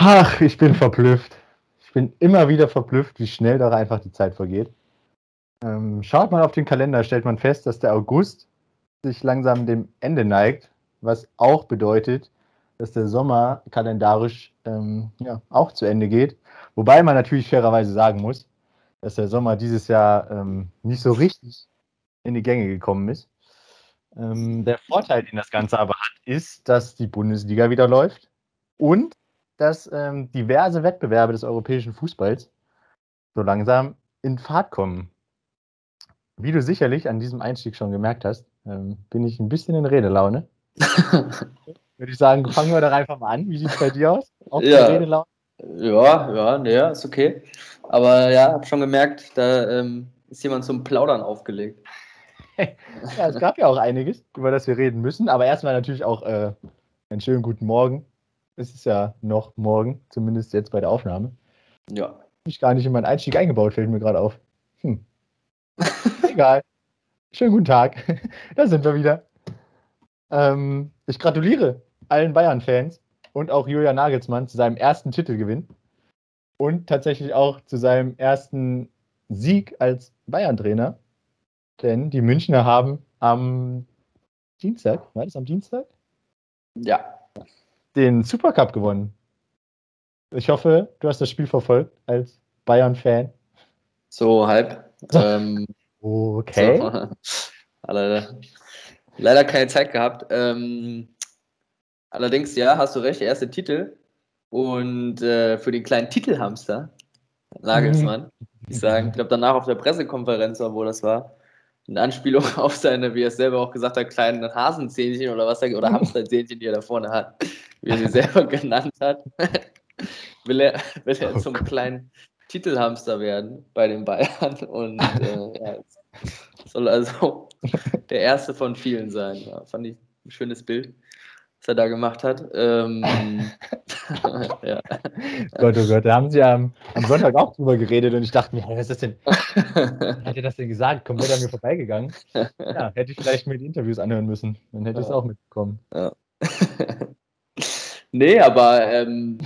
Ach, ich bin verblüfft. Ich bin immer wieder verblüfft, wie schnell doch einfach die Zeit vergeht. Ähm, schaut man auf den Kalender, stellt man fest, dass der August sich langsam dem Ende neigt, was auch bedeutet, dass der Sommer kalendarisch ähm, ja, auch zu Ende geht. Wobei man natürlich fairerweise sagen muss, dass der Sommer dieses Jahr ähm, nicht so richtig in die Gänge gekommen ist. Ähm, der Vorteil, den das Ganze aber hat, ist, dass die Bundesliga wieder läuft und dass ähm, diverse Wettbewerbe des europäischen Fußballs so langsam in Fahrt kommen. Wie du sicherlich an diesem Einstieg schon gemerkt hast, ähm, bin ich ein bisschen in Redelaune. Würde ich sagen, fangen wir doch einfach mal an. Wie sieht es bei dir aus? Auch ja. Redelaune? Ja, ja, nee, ist okay. Aber ja, habe schon gemerkt, da ähm, ist jemand zum Plaudern aufgelegt. ja, es gab ja auch einiges, über das wir reden müssen. Aber erstmal natürlich auch äh, einen schönen guten Morgen. Es ist ja noch morgen, zumindest jetzt bei der Aufnahme. Ja. Ich gar nicht in meinen Einstieg eingebaut, fällt mir gerade auf. Hm. Egal. Schönen guten Tag. da sind wir wieder. Ähm, ich gratuliere allen Bayern-Fans und auch Julian Nagelsmann zu seinem ersten Titelgewinn und tatsächlich auch zu seinem ersten Sieg als Bayern-Trainer. Denn die Münchner haben am Dienstag, war das am Dienstag? Ja. Den Supercup gewonnen. Ich hoffe, du hast das Spiel verfolgt als Bayern-Fan. So halb. ähm, okay. So, leider, leider keine Zeit gehabt. Ähm, allerdings, ja, hast du recht, erste Titel. Und äh, für den kleinen Titelhamster, Nagelsmann, ich sagen, ich glaube danach auf der Pressekonferenz, wo das war, in Anspielung auf seine, wie er es selber auch gesagt hat, kleinen Hasenzähnchen oder was er, oder Hamsterzähnchen, die er da vorne hat, wie er sie selber genannt hat, will er, will er zum kleinen Titelhamster werden bei den Bayern? Und äh, ja, soll also der erste von vielen sein. Ja, fand ich ein schönes Bild was er da gemacht hat. Ähm, ja. Gott, oh Gott, da haben sie am, am Sonntag auch drüber geredet und ich dachte mir, was ist das denn? Hat er das denn gesagt? Komplett an mir vorbeigegangen. Ja, hätte ich vielleicht mir die Interviews anhören müssen. Dann hätte ich es auch mitbekommen. Ja. nee, aber ähm,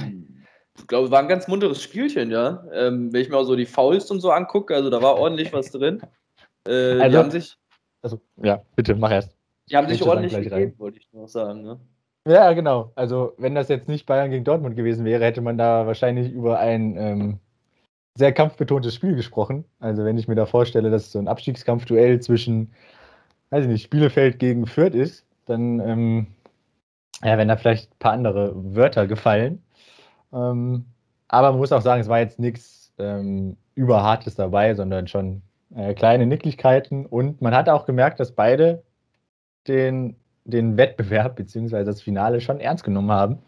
ich glaube, es war ein ganz munteres Spielchen, ja. Ähm, wenn ich mir auch so die Fouls und so angucke, also da war ordentlich was drin. Äh, also, die haben sich. Also, ja, bitte, mach erst. Die haben sich ordentlich gegeben, wollte ich noch sagen. Ne? Ja, genau. Also, wenn das jetzt nicht Bayern gegen Dortmund gewesen wäre, hätte man da wahrscheinlich über ein ähm, sehr kampfbetontes Spiel gesprochen. Also, wenn ich mir da vorstelle, dass so ein Abstiegskampfduell zwischen, weiß ich nicht, Bielefeld gegen Fürth ist, dann ähm, ja, werden da vielleicht ein paar andere Wörter gefallen. Ähm, aber man muss auch sagen, es war jetzt nichts ähm, Überhartes dabei, sondern schon äh, kleine Nicklichkeiten. Und man hat auch gemerkt, dass beide den den Wettbewerb bzw. das Finale schon ernst genommen haben.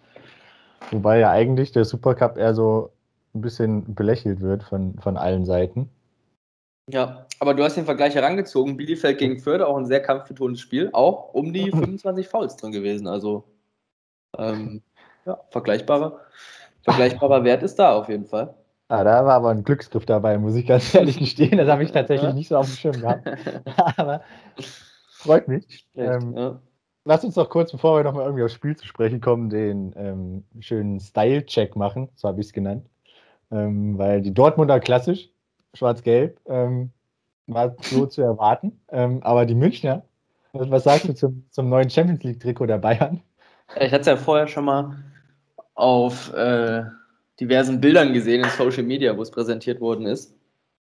Wobei ja eigentlich der Supercup eher so ein bisschen belächelt wird von, von allen Seiten. Ja, aber du hast den Vergleich herangezogen. Bielefeld gegen Förde, auch ein sehr kampfbetontes Spiel. Auch um die 25 Fouls drin gewesen. Also, ähm, ja, vergleichbarer, vergleichbarer Wert ist da auf jeden Fall. Ah, da war aber ein Glücksgriff dabei, muss ich ganz ehrlich gestehen. Das habe ich tatsächlich nicht so auf dem Schirm gehabt. aber freut mich. Ähm, ja. Lass uns doch kurz, bevor wir nochmal irgendwie aufs Spiel zu sprechen kommen, den ähm, schönen Style-Check machen, so habe ich es genannt. Ähm, weil die Dortmunder klassisch, schwarz-gelb, ähm, war so zu erwarten. Ähm, aber die Münchner, was sagst du zum, zum neuen Champions League-Trikot der Bayern? Ich hatte es ja vorher schon mal auf äh, diversen Bildern gesehen in Social Media, wo es präsentiert worden ist.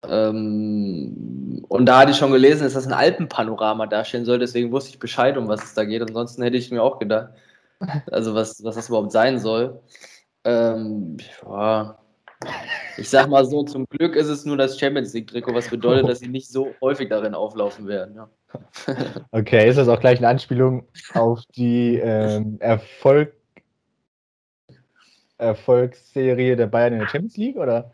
Ähm, und da hatte ich schon gelesen, dass das ein Alpenpanorama darstellen soll, deswegen wusste ich Bescheid, um was es da geht. Ansonsten hätte ich mir auch gedacht, also was, was das überhaupt sein soll. Ähm, ja, ich sag mal so, zum Glück ist es nur das Champions League-Trikot, was bedeutet, dass sie nicht so häufig darin auflaufen werden. Ja. Okay, ist das auch gleich eine Anspielung auf die ähm, Erfolg Erfolgsserie der Bayern in der Champions League, oder?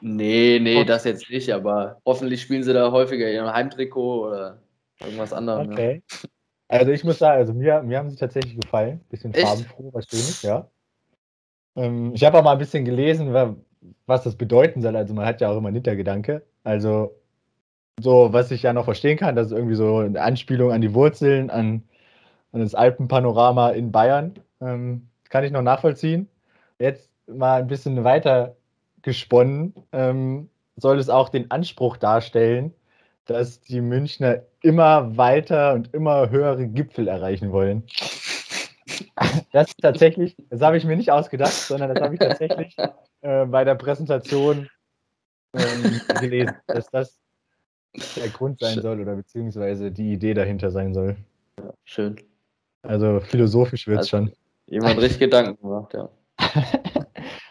Nee, nee, das jetzt nicht, aber hoffentlich spielen sie da häufiger ihr Heimtrikot oder irgendwas anderes. Okay. Ja. Also ich muss sagen, also mir, mir haben sie tatsächlich gefallen. Bisschen Echt? farbenfroh, was schönes, ja. Ähm, ich habe auch mal ein bisschen gelesen, was das bedeuten soll. Also man hat ja auch immer einen Hintergedanke. Also so, was ich ja noch verstehen kann, das ist irgendwie so eine Anspielung an die Wurzeln, an, an das Alpenpanorama in Bayern. Ähm, kann ich noch nachvollziehen. Jetzt mal ein bisschen weiter gesponnen, ähm, soll es auch den Anspruch darstellen, dass die Münchner immer weiter und immer höhere Gipfel erreichen wollen. Das ist tatsächlich, das habe ich mir nicht ausgedacht, sondern das habe ich tatsächlich äh, bei der Präsentation ähm, gelesen, dass das der Grund sein soll oder beziehungsweise die Idee dahinter sein soll. Ja, schön. Also philosophisch wird es also, schon. Jemand richtig Gedanken gemacht, ja.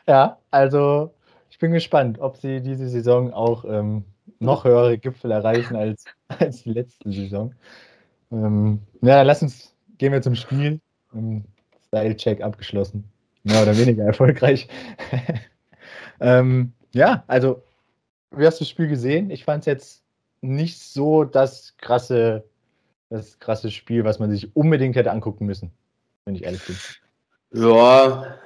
ja, also ich bin gespannt, ob sie diese Saison auch ähm, noch höhere Gipfel erreichen als, als die letzte Saison. Ähm, ja, lass uns, gehen wir zum Spiel. Ähm, Style-Check abgeschlossen. Mehr oder weniger erfolgreich. ähm, ja, also, wie hast du das Spiel gesehen? Ich fand es jetzt nicht so das krasse, das krasse Spiel, was man sich unbedingt hätte angucken müssen, wenn ich ehrlich bin. Ja,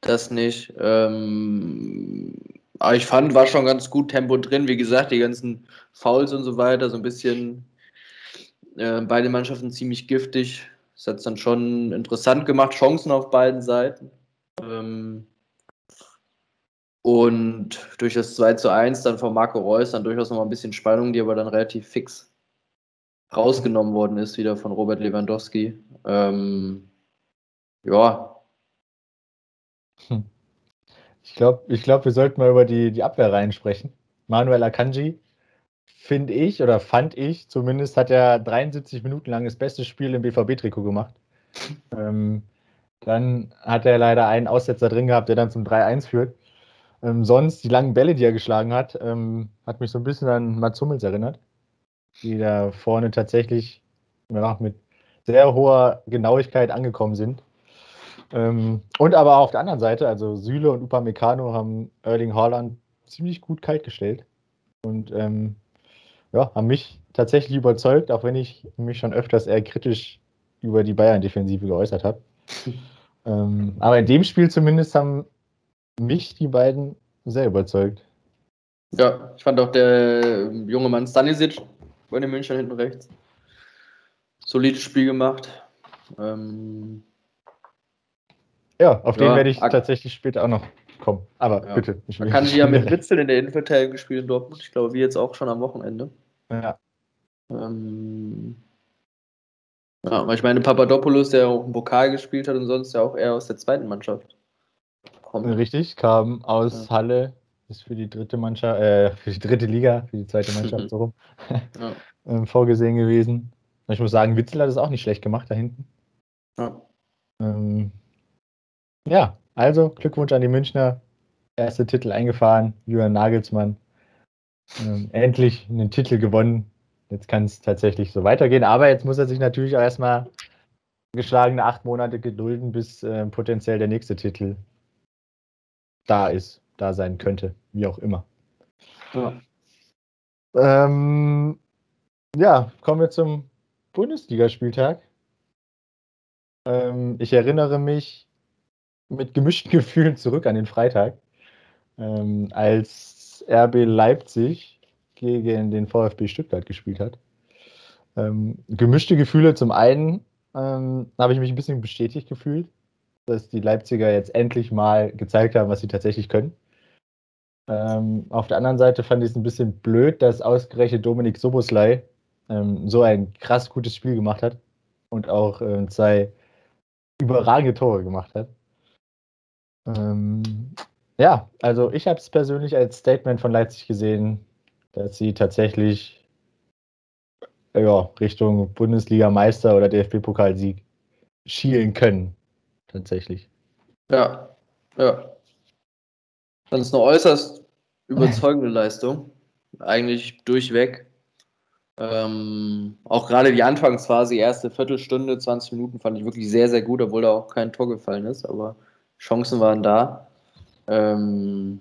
das nicht. Ähm, aber ich fand, war schon ganz gut Tempo drin. Wie gesagt, die ganzen Fouls und so weiter, so ein bisschen äh, beide Mannschaften ziemlich giftig. Das hat es dann schon interessant gemacht, Chancen auf beiden Seiten. Ähm, und durch das 2 zu 1 dann von Marco Reus dann durchaus nochmal ein bisschen Spannung, die aber dann relativ fix rausgenommen worden ist, wieder von Robert Lewandowski. Ähm, ja. Hm. Ich glaube, ich glaub, wir sollten mal über die, die Abwehrreihen sprechen. Manuel Akanji, finde ich, oder fand ich zumindest, hat er 73 Minuten lang das beste Spiel im BVB-Trikot gemacht. Ähm, dann hat er leider einen Aussetzer drin gehabt, der dann zum 3-1 führt. Ähm, sonst die langen Bälle, die er geschlagen hat, ähm, hat mich so ein bisschen an Mats Hummels erinnert, die da vorne tatsächlich mit sehr hoher Genauigkeit angekommen sind. Ähm, und aber auf der anderen Seite, also Süle und Upamecano haben Erling Haaland ziemlich gut kalt gestellt und ähm, ja, haben mich tatsächlich überzeugt, auch wenn ich mich schon öfters eher kritisch über die Bayern-Defensive geäußert habe. ähm, aber in dem Spiel zumindest haben mich die beiden sehr überzeugt. Ja, ich fand auch der junge Mann Stanisic bei den München hinten rechts. Solides Spiel gemacht. Ähm, ja, auf ja, den werde ich tatsächlich später auch noch kommen. Aber ja. bitte. Ich Man kann sie ja mit Witzel in der Innenverteidigung gespielt in Dortmund. Ich glaube, wie jetzt auch schon am Wochenende. Ja. Ähm, ja, weil ich meine, Papadopoulos, der auch im Pokal gespielt hat und sonst ja auch eher aus der zweiten Mannschaft kommt. Richtig, kam aus ja. Halle, ist für die dritte Mannschaft, äh, für die dritte Liga, für die zweite Mannschaft so rum, ja. ähm, vorgesehen gewesen. Ich muss sagen, Witzel hat es auch nicht schlecht gemacht da hinten. Ja. Ähm, ja, also Glückwunsch an die Münchner. Erste Titel eingefahren, Julian Nagelsmann. Ähm, endlich einen Titel gewonnen. Jetzt kann es tatsächlich so weitergehen. Aber jetzt muss er sich natürlich auch erstmal geschlagene acht Monate gedulden, bis äh, potenziell der nächste Titel da ist, da sein könnte, wie auch immer. Ja, ähm, ja kommen wir zum Bundesligaspieltag. Ähm, ich erinnere mich mit gemischten Gefühlen zurück an den Freitag, ähm, als RB Leipzig gegen den VfB Stuttgart gespielt hat. Ähm, gemischte Gefühle zum einen ähm, habe ich mich ein bisschen bestätigt gefühlt, dass die Leipziger jetzt endlich mal gezeigt haben, was sie tatsächlich können. Ähm, auf der anderen Seite fand ich es ein bisschen blöd, dass ausgerechnet Dominik Soboslai ähm, so ein krass gutes Spiel gemacht hat und auch äh, zwei überragende Tore gemacht hat. Ähm, ja, also ich habe es persönlich als Statement von Leipzig gesehen, dass sie tatsächlich ja, Richtung Bundesliga-Meister oder DFB-Pokalsieg schielen können. Tatsächlich. Ja, ja. Das ist eine äußerst überzeugende Leistung. Eigentlich durchweg. Ähm, auch gerade die Anfangsphase, die erste Viertelstunde, 20 Minuten fand ich wirklich sehr, sehr gut, obwohl da auch kein Tor gefallen ist. Aber Chancen waren da. Ähm,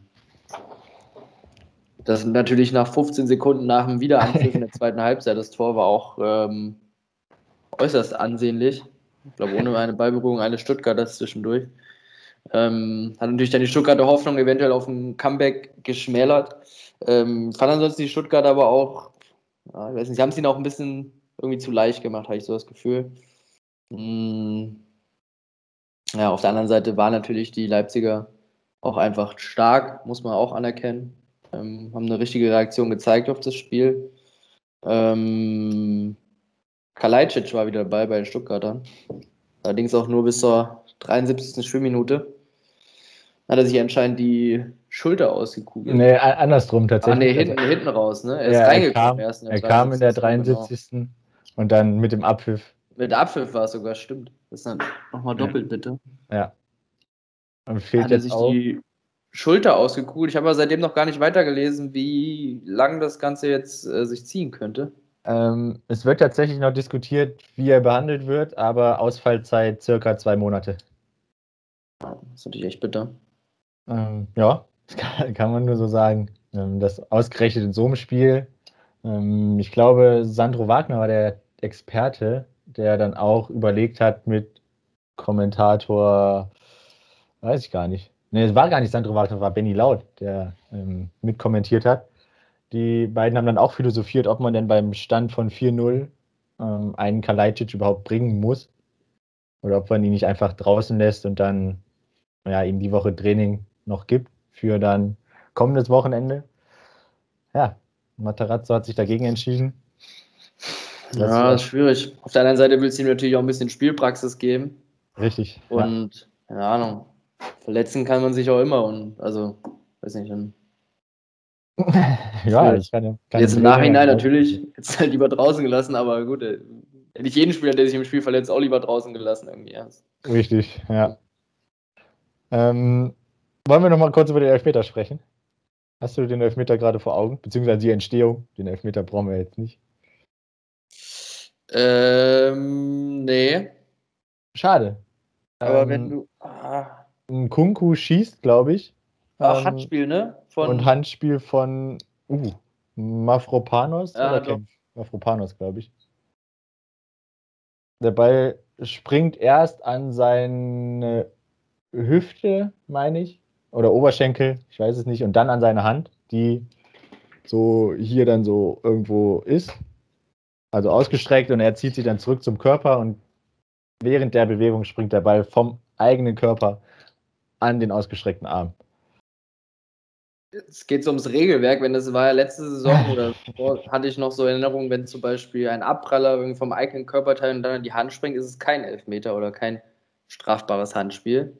das natürlich nach 15 Sekunden nach dem Wiederanpfiff in der zweiten Halbzeit, das Tor war auch ähm, äußerst ansehnlich. Ich glaube, ohne eine Ballberührung eine Stuttgarter zwischendurch. Ähm, hat natürlich dann die Stuttgarter Hoffnung eventuell auf ein Comeback geschmälert. Ähm, fand ansonsten die Stuttgarter aber auch, ja, ich weiß nicht, sie haben es ihnen auch ein bisschen irgendwie zu leicht gemacht, habe ich so das Gefühl. Hm, ja, auf der anderen Seite waren natürlich die Leipziger auch einfach stark, muss man auch anerkennen. Ähm, haben eine richtige Reaktion gezeigt auf das Spiel. Ähm, Kalajdzic war wieder dabei bei den Stuttgartern. Allerdings auch nur bis zur 73. Spielminute. Hat er sich anscheinend die Schulter ausgekugelt. Nee, andersrum tatsächlich. Ah, nee, hinten, hinten raus, ne? Er ist ja, reingekommen er kam, Er kam in der 73. Genau. Und dann mit dem Abpfiff. Mit Abpfiff war es sogar, stimmt. Das ist dann nochmal doppelt, ja. bitte. Ja. Und fehlt Hat er sich auch. die Schulter ausgekugelt. Ich habe aber seitdem noch gar nicht weitergelesen, wie lang das Ganze jetzt äh, sich ziehen könnte. Ähm, es wird tatsächlich noch diskutiert, wie er behandelt wird, aber Ausfallzeit circa zwei Monate. Das ist natürlich echt bitter. Ähm, ja, kann, kann, man nur so sagen. Ähm, das ausgerechnet in so einem Spiel. Ähm, ich glaube, Sandro Wagner war der Experte, der dann auch überlegt hat mit Kommentator, weiß ich gar nicht. Ne, es war gar nicht Sandro Wagner, es war Benny Laut, der ähm, mitkommentiert hat. Die beiden haben dann auch philosophiert, ob man denn beim Stand von 4-0 ähm, einen Kalajdzic überhaupt bringen muss. Oder ob man ihn nicht einfach draußen lässt und dann ja, ihm die Woche Training noch gibt für dann kommendes Wochenende. Ja, Materazzo hat sich dagegen entschieden. Das ja, ist schwierig. Auf der anderen Seite willst du ihm natürlich auch ein bisschen Spielpraxis geben. Richtig. Und, ja. keine Ahnung, verletzen kann man sich auch immer und, also, weiß nicht, dann. ja, ich kann, kann Jetzt im Nachhinein natürlich, jetzt halt lieber draußen gelassen, aber gut, äh, hätte ich jeden Spieler, der sich im Spiel verletzt, auch lieber draußen gelassen irgendwie. Ja. Richtig, ja. Ähm, wollen wir noch mal kurz über den Elfmeter sprechen? Hast du den Elfmeter gerade vor Augen? Beziehungsweise die Entstehung? Den Elfmeter brauchen wir jetzt nicht. Ähm, nee. Schade. Aber ähm, wenn du. Ah. Ein Kunku schießt, glaube ich. Ach, ähm, Handspiel, ne? Von und Handspiel von uh, Mafropanos ja, oder Kempf? Mafropanos, glaube ich. Der Ball springt erst an seine Hüfte, meine ich, oder Oberschenkel, ich weiß es nicht, und dann an seine Hand, die so hier dann so irgendwo ist, also ausgestreckt und er zieht sie dann zurück zum Körper und während der Bewegung springt der Ball vom eigenen Körper an den ausgestreckten Arm. Es geht so ums Regelwerk, wenn das war ja letzte Saison oder hatte ich noch so Erinnerungen, wenn zum Beispiel ein Abpraller vom eigenen Körperteil und dann an die Hand springt, ist es kein Elfmeter oder kein strafbares Handspiel.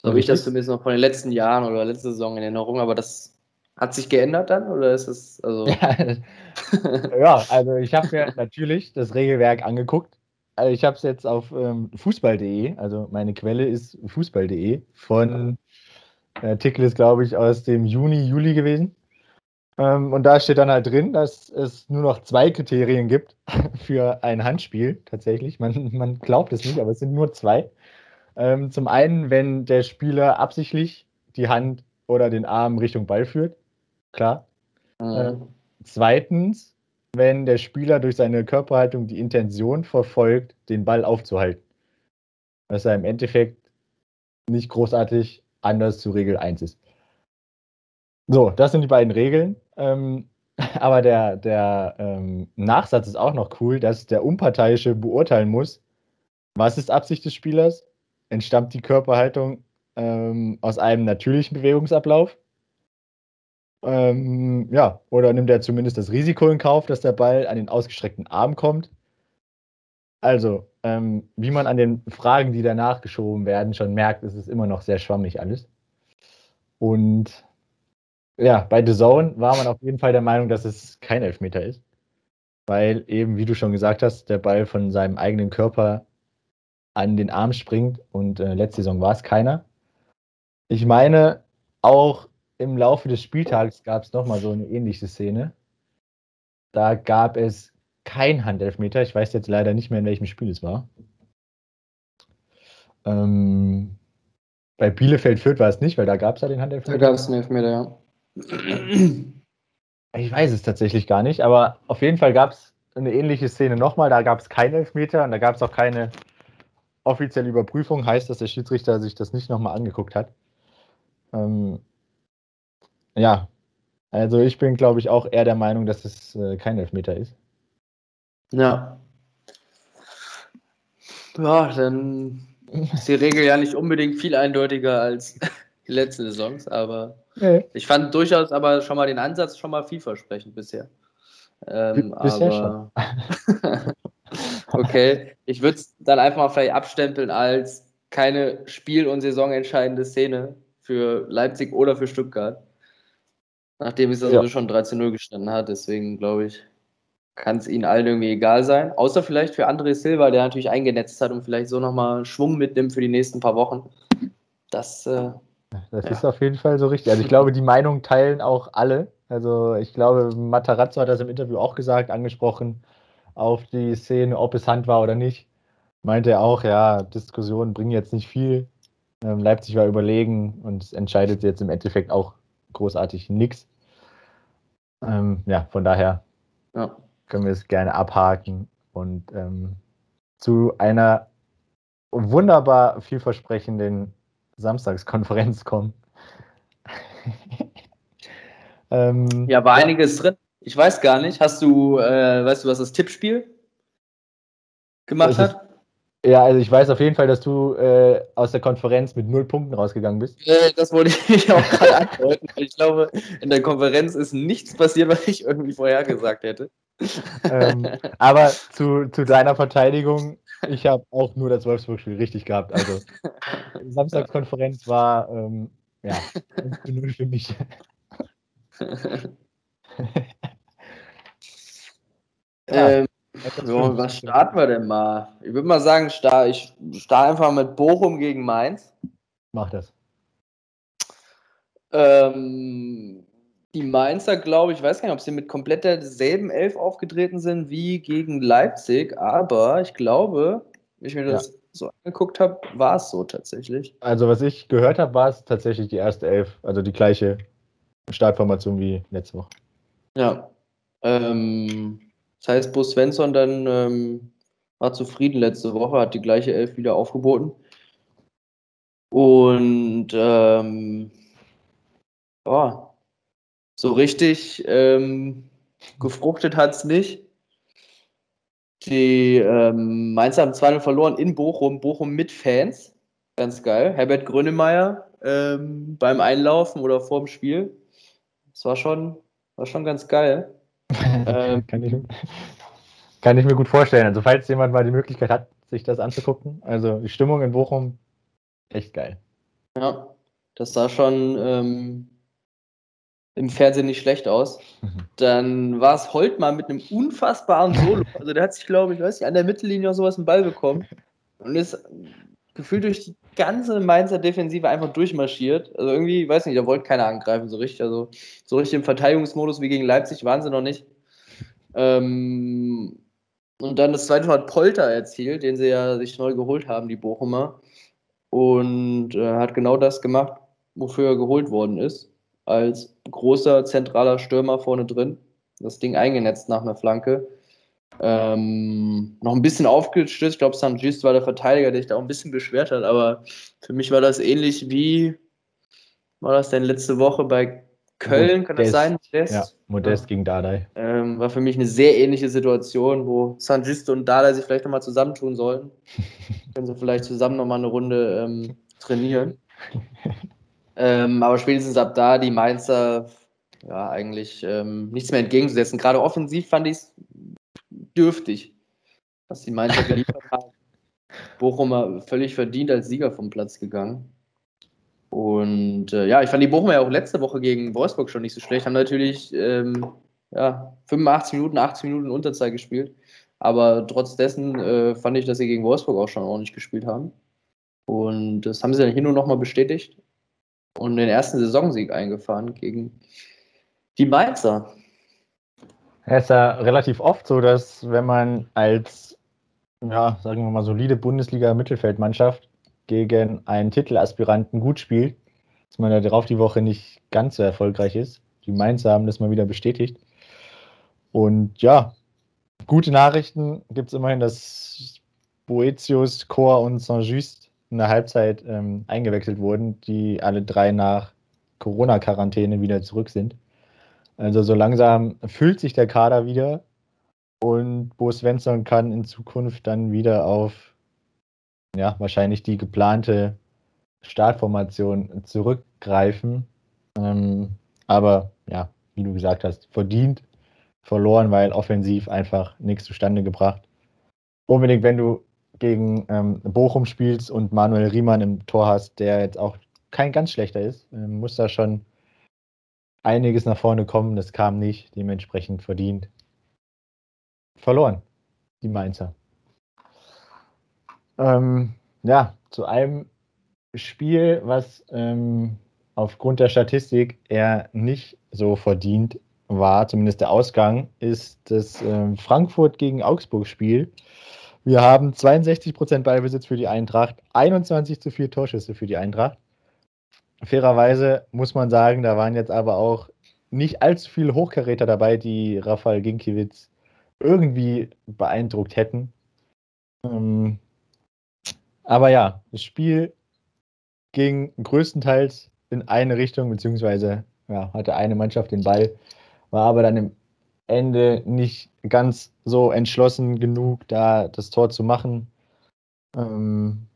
So habe ich das zumindest noch von den letzten Jahren oder letzte Saison in Erinnerung, aber das hat sich geändert dann oder ist es also. ja, also ich habe mir natürlich das Regelwerk angeguckt. Also ich habe es jetzt auf ähm, fußball.de, also meine Quelle ist fußball.de von der Artikel ist, glaube ich, aus dem Juni, Juli gewesen. Ähm, und da steht dann halt drin, dass es nur noch zwei Kriterien gibt für ein Handspiel tatsächlich. Man, man glaubt es nicht, aber es sind nur zwei. Ähm, zum einen, wenn der Spieler absichtlich die Hand oder den Arm Richtung Ball führt. Klar. Mhm. Äh, zweitens, wenn der Spieler durch seine Körperhaltung die Intention verfolgt, den Ball aufzuhalten. Was er im Endeffekt nicht großartig anders zu Regel 1 ist. So, das sind die beiden Regeln. Ähm, aber der, der ähm, Nachsatz ist auch noch cool, dass der Unparteiische beurteilen muss, was ist Absicht des Spielers entstammt die Körperhaltung ähm, aus einem natürlichen Bewegungsablauf. Ähm, ja, oder nimmt er zumindest das Risiko in Kauf, dass der Ball an den ausgestreckten Arm kommt. Also, ähm, wie man an den Fragen, die danach geschoben werden, schon merkt, ist es immer noch sehr schwammig alles. Und ja, bei The Zone war man auf jeden Fall der Meinung, dass es kein Elfmeter ist. Weil eben, wie du schon gesagt hast, der Ball von seinem eigenen Körper an den Arm springt und äh, letzte Saison war es keiner. Ich meine, auch im Laufe des Spieltags gab es nochmal so eine ähnliche Szene. Da gab es kein Handelfmeter. Ich weiß jetzt leider nicht mehr, in welchem Spiel es war. Ähm, bei Bielefeld Fürth war es nicht, weil da gab es ja den Handelfmeter. Da gab es einen Elfmeter, ja. Ich weiß es tatsächlich gar nicht, aber auf jeden Fall gab es eine ähnliche Szene nochmal. Da gab es keinen Elfmeter und da gab es auch keine offizielle Überprüfung heißt, dass der Schiedsrichter sich das nicht nochmal angeguckt hat. Ähm, ja, also ich bin, glaube ich, auch eher der Meinung, dass es äh, kein Elfmeter ist. Ja. Ja, dann ist die Regel ja nicht unbedingt viel eindeutiger als die letzten Saisons, aber nee. ich fand durchaus aber schon mal den Ansatz schon mal vielversprechend bisher. Ähm, bisher aber okay, ich würde es dann einfach mal vielleicht abstempeln als keine spiel- und saisonentscheidende Szene für Leipzig oder für Stuttgart. Nachdem es also ja. schon 13-0 gestanden hat, deswegen glaube ich, kann es ihnen allen irgendwie egal sein. Außer vielleicht für André Silva, der natürlich eingenetzt hat und vielleicht so nochmal Schwung mitnimmt für die nächsten paar Wochen. Das, äh, das ja. ist auf jeden Fall so richtig. Also ich glaube, die Meinung teilen auch alle. Also ich glaube, Matarazzo hat das im Interview auch gesagt, angesprochen auf die Szene, ob es Hand war oder nicht. Meinte er auch, ja, Diskussionen bringen jetzt nicht viel. Ähm, Leipzig war überlegen und entscheidet jetzt im Endeffekt auch großartig nichts. Ähm, ja, von daher ja. können wir es gerne abhaken und ähm, zu einer wunderbar vielversprechenden Samstagskonferenz kommen. ähm, ja, war ja. einiges drin. Ich weiß gar nicht. Hast du, äh, weißt du, was das Tippspiel gemacht hat? Ja, also ich weiß auf jeden Fall, dass du äh, aus der Konferenz mit null Punkten rausgegangen bist. Äh, das wollte ich auch gerade antworten. Ich glaube, in der Konferenz ist nichts passiert, was ich irgendwie vorhergesagt hätte. ähm, aber zu, zu deiner Verteidigung, ich habe auch nur das Wolfsburg-Spiel richtig gehabt. Also Samstagskonferenz war ähm, ja null für mich. ähm, so, was starten wir denn mal? Ich würde mal sagen, star ich starte einfach mit Bochum gegen Mainz. Mach das. Ähm, die Mainzer, glaube ich, weiß gar nicht, ob sie mit komplett derselben Elf aufgetreten sind wie gegen Leipzig, aber ich glaube, wenn ich mir das ja. so angeguckt habe, war es so tatsächlich. Also, was ich gehört habe, war es tatsächlich die erste Elf, also die gleiche Startformation wie letzte Woche. Ja. Ähm, das heißt, Bo Svensson dann ähm, war zufrieden letzte Woche, hat die gleiche Elf wieder aufgeboten. Und ähm, ja, so richtig ähm, gefruchtet hat es nicht. Die ähm, Mainzer haben 2 verloren in Bochum, Bochum mit Fans. Ganz geil. Herbert Grönemeyer ähm, beim Einlaufen oder vorm Spiel. Das war schon, war schon ganz geil ähm, kann, ich, kann ich mir gut vorstellen. Also, falls jemand mal die Möglichkeit hat, sich das anzugucken. Also, die Stimmung in Bochum, echt geil. Ja, das sah schon ähm, im Fernsehen nicht schlecht aus. Mhm. Dann war es Holtmann mit einem unfassbaren Solo. Also, der hat sich, glaube ich, weiß nicht, an der Mittellinie oder sowas einen Ball bekommen und ist gefühlt durch die ganze Mainzer Defensive einfach durchmarschiert. Also irgendwie, weiß nicht, da wollte keiner angreifen so richtig. Also so richtig im Verteidigungsmodus wie gegen Leipzig waren sie noch nicht. Ähm, und dann das zweite Mal hat Polter erzielt, den sie ja sich neu geholt haben, die Bochumer. Und äh, hat genau das gemacht, wofür er geholt worden ist. Als großer zentraler Stürmer vorne drin. Das Ding eingenetzt nach einer Flanke. Ähm, noch ein bisschen aufgestützt. Ich glaube, St. Just war der Verteidiger, der sich da auch ein bisschen beschwert hat, aber für mich war das ähnlich wie, war das denn letzte Woche bei Köln, Modest, kann das sein? Modest, ja, Modest ja. gegen Dardai. Ähm, war für mich eine sehr ähnliche Situation, wo St. Just und Dardai sich vielleicht nochmal zusammentun sollten. Können sie vielleicht zusammen nochmal eine Runde ähm, trainieren. ähm, aber spätestens ab da die Mainzer ja eigentlich ähm, nichts mehr entgegenzusetzen. Gerade offensiv fand ich es dürftig, was die Mainzer geliefert haben. Bochumer völlig verdient als Sieger vom Platz gegangen. Und äh, ja, ich fand die Bochumer ja auch letzte Woche gegen Wolfsburg schon nicht so schlecht. Haben natürlich ähm, ja, 85 Minuten, 80 Minuten Unterzahl gespielt. Aber trotz dessen äh, fand ich, dass sie gegen Wolfsburg auch schon ordentlich gespielt haben. Und das haben sie dann hier nur nochmal bestätigt und den ersten Saisonsieg eingefahren gegen die Mainzer. Es ist ja relativ oft so, dass wenn man als, ja, sagen wir mal, solide Bundesliga-Mittelfeldmannschaft gegen einen Titelaspiranten gut spielt, dass man da drauf die Woche nicht ganz so erfolgreich ist. Die Mainzer haben das mal wieder bestätigt. Und ja, gute Nachrichten gibt es immerhin, dass Boetius, Chor und Saint-Just in der Halbzeit ähm, eingewechselt wurden, die alle drei nach Corona-Quarantäne wieder zurück sind. Also so langsam füllt sich der Kader wieder und Bo Svensson kann in Zukunft dann wieder auf ja, wahrscheinlich die geplante Startformation zurückgreifen. Ähm, aber ja, wie du gesagt hast, verdient verloren, weil offensiv einfach nichts zustande gebracht. Unbedingt, wenn du gegen ähm, Bochum spielst und Manuel Riemann im Tor hast, der jetzt auch kein ganz schlechter ist, ähm, muss da schon einiges nach vorne kommen. Das kam nicht, dementsprechend verdient. Verloren, die Mainzer. Ähm, ja, zu einem Spiel, was ähm, aufgrund der Statistik eher nicht so verdient war, zumindest der Ausgang, ist das äh, Frankfurt gegen Augsburg-Spiel. Wir haben 62% Ballbesitz für die Eintracht, 21 zu 4 Torschüsse für die Eintracht. Fairerweise muss man sagen, da waren jetzt aber auch nicht allzu viele Hochkaräter dabei, die Rafael Ginkiewicz irgendwie beeindruckt hätten. Ähm, aber ja, das Spiel ging größtenteils in eine Richtung, beziehungsweise ja, hatte eine Mannschaft den Ball, war aber dann im Ende nicht ganz so entschlossen genug, da das Tor zu machen. Ähm,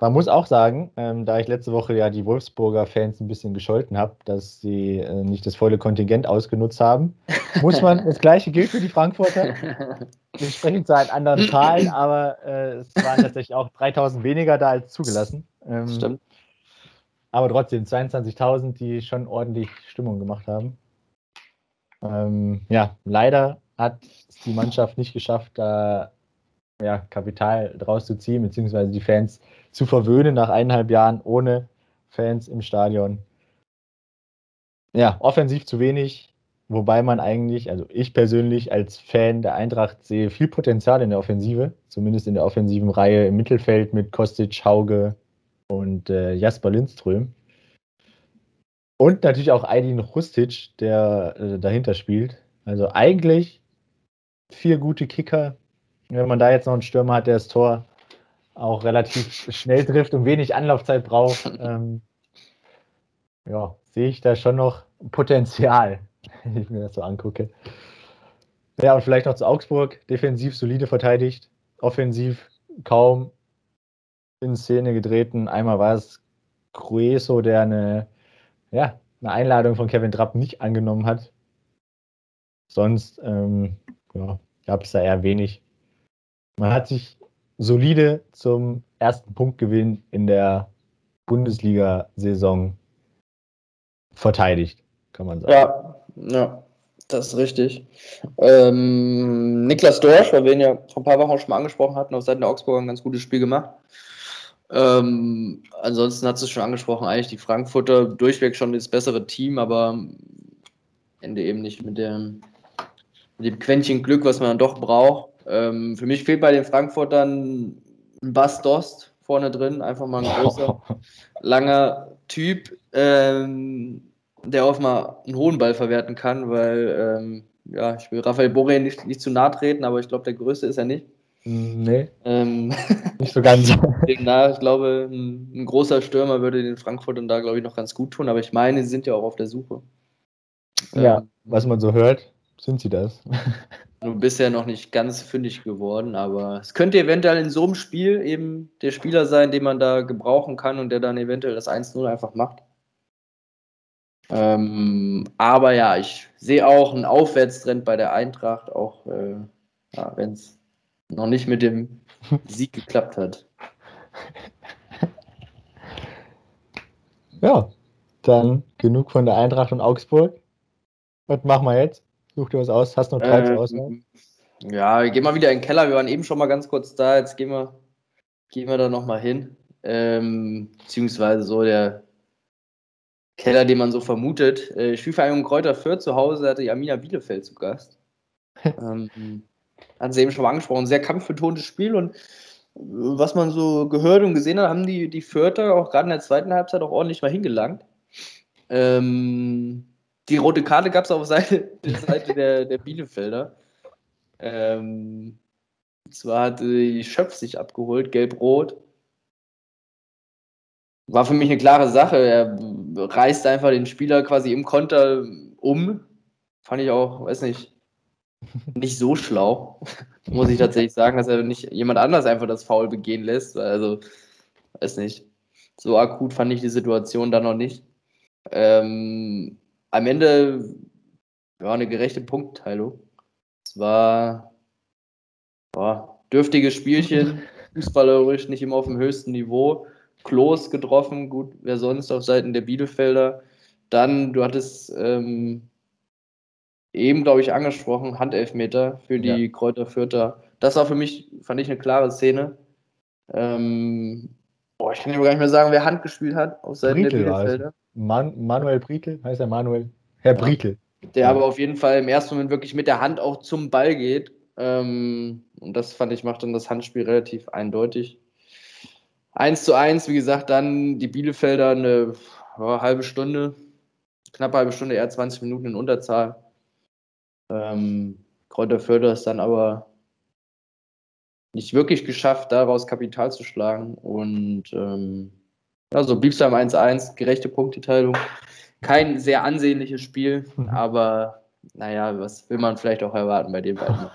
man muss auch sagen, ähm, da ich letzte Woche ja die Wolfsburger Fans ein bisschen gescholten habe, dass sie äh, nicht das volle Kontingent ausgenutzt haben, muss man, das gleiche gilt für die Frankfurter. Wir sprechen zwar in anderen Zahlen, aber äh, es waren tatsächlich auch 3000 weniger da als zugelassen. Ähm, Stimmt. Aber trotzdem 22.000, die schon ordentlich Stimmung gemacht haben. Ähm, ja, leider hat es die Mannschaft nicht geschafft, da ja, Kapital draus zu ziehen, beziehungsweise die Fans zu verwöhnen nach eineinhalb Jahren ohne Fans im Stadion. Ja, offensiv zu wenig, wobei man eigentlich, also ich persönlich als Fan der Eintracht sehe viel Potenzial in der Offensive, zumindest in der offensiven Reihe im Mittelfeld mit Kostic, Hauge und äh, Jasper Lindström. Und natürlich auch Aydin Rustic, der äh, dahinter spielt. Also eigentlich vier gute Kicker. Wenn man da jetzt noch einen Stürmer hat, der das Tor auch relativ schnell trifft und wenig Anlaufzeit braucht, ähm, ja, sehe ich da schon noch Potenzial, wenn ich mir das so angucke. Ja, und vielleicht noch zu Augsburg. Defensiv solide verteidigt, offensiv kaum in Szene getreten. Einmal war es Crueso, der eine, ja, eine Einladung von Kevin Trapp nicht angenommen hat. Sonst ähm, ja, gab es da eher wenig. Man hat sich solide zum ersten Punktgewinn in der Bundesliga-Saison verteidigt, kann man sagen. Ja, ja, das ist richtig. Ähm, Niklas Dorsch, weil wir ihn ja vor ein paar Wochen schon mal angesprochen hatten, auf Seiten der Augsburger ein ganz gutes Spiel gemacht. Ähm, ansonsten hat es schon angesprochen, eigentlich die Frankfurter durchweg schon das bessere Team, aber Ende eben nicht mit dem, mit dem Quäntchen Glück, was man dann doch braucht. Ähm, für mich fehlt bei den Frankfurtern ein Bass Dost vorne drin, einfach mal ein großer, langer Typ, ähm, der auch mal einen hohen Ball verwerten kann, weil, ähm, ja, ich will Raphael Boré nicht, nicht zu nahe treten, aber ich glaube, der Größte ist er nicht. Nee, Ähm, nicht so ganz. na, ich glaube, ein, ein großer Stürmer würde den Frankfurtern da, glaube ich, noch ganz gut tun, aber ich meine, sie sind ja auch auf der Suche. ja, Ähm, was man so hört, sind sie das. Nur bisher noch nicht ganz fündig geworden, aber es könnte eventuell in so einem Spiel eben der Spieler sein, den man da gebrauchen kann und der dann eventuell das 1-0 einfach macht. Ähm, aber ja, ich sehe auch einen Aufwärtstrend bei der Eintracht, auch äh, ja, wenn es noch nicht mit dem Sieg geklappt hat. Ja, dann genug von der Eintracht und Augsburg. Was machen wir jetzt? Such dir was aus. Hast noch drei zur Auswahl? Ähm, ja, gehen wir wieder in den Keller. Wir waren eben schon mal ganz kurz da. Jetzt gehen wir, gehen wir da nochmal hin. Ähm, beziehungsweise so der Keller, den man so vermutet. Äh, Spielvereinigung Kräuter Fürth zu Hause hatte Jamina Bielefeld zu Gast. ähm, hatten sie eben schon mal angesprochen. Sehr kampfbetontes Spiel und äh, was man so gehört und gesehen hat, haben die, die Fürther auch gerade in der zweiten Halbzeit auch ordentlich mal hingelangt. Ähm, die rote Karte gab es auf Seite, der Seite der, der Bielefelder. Ähm, und zwar hat die Schöpf sich abgeholt, gelb-rot. War für mich eine klare Sache. Er reißt einfach den Spieler quasi im Konter um. Fand ich auch, weiß nicht, nicht so schlau. Muss ich tatsächlich sagen, dass er nicht jemand anders einfach das Foul begehen lässt. Also, weiß nicht. So akut fand ich die Situation dann noch nicht. Ähm, am Ende war eine gerechte Punktteilung. Es war boah, dürftiges Spielchen, fußballerisch nicht immer auf dem höchsten Niveau. Klos getroffen, gut, wer sonst auf Seiten der Bielefelder. Dann, du hattest ähm, eben, glaube ich, angesprochen, Handelfmeter für die ja. Kräuter Fürther. Das war für mich, fand ich, eine klare Szene. Ähm, boah, ich kann gar nicht mehr sagen, wer Hand gespielt hat auf Seiten Britel der Bielefelder. Man Manuel Britel, heißt er Manuel? Herr. Britel. Der aber auf jeden Fall im ersten Moment wirklich mit der Hand auch zum Ball geht. Ähm, und das fand ich, macht dann das Handspiel relativ eindeutig. 1 zu 1, wie gesagt, dann die Bielefelder eine oh, halbe Stunde, knappe halbe Stunde, eher 20 Minuten in Unterzahl. Ähm, Kräuterförder ist dann aber nicht wirklich geschafft, daraus Kapital zu schlagen. Und ähm, ja, so blieb es am 1-1, gerechte Punkteteilung. Kein sehr ansehnliches Spiel, mhm. aber naja, was will man vielleicht auch erwarten bei den beiden?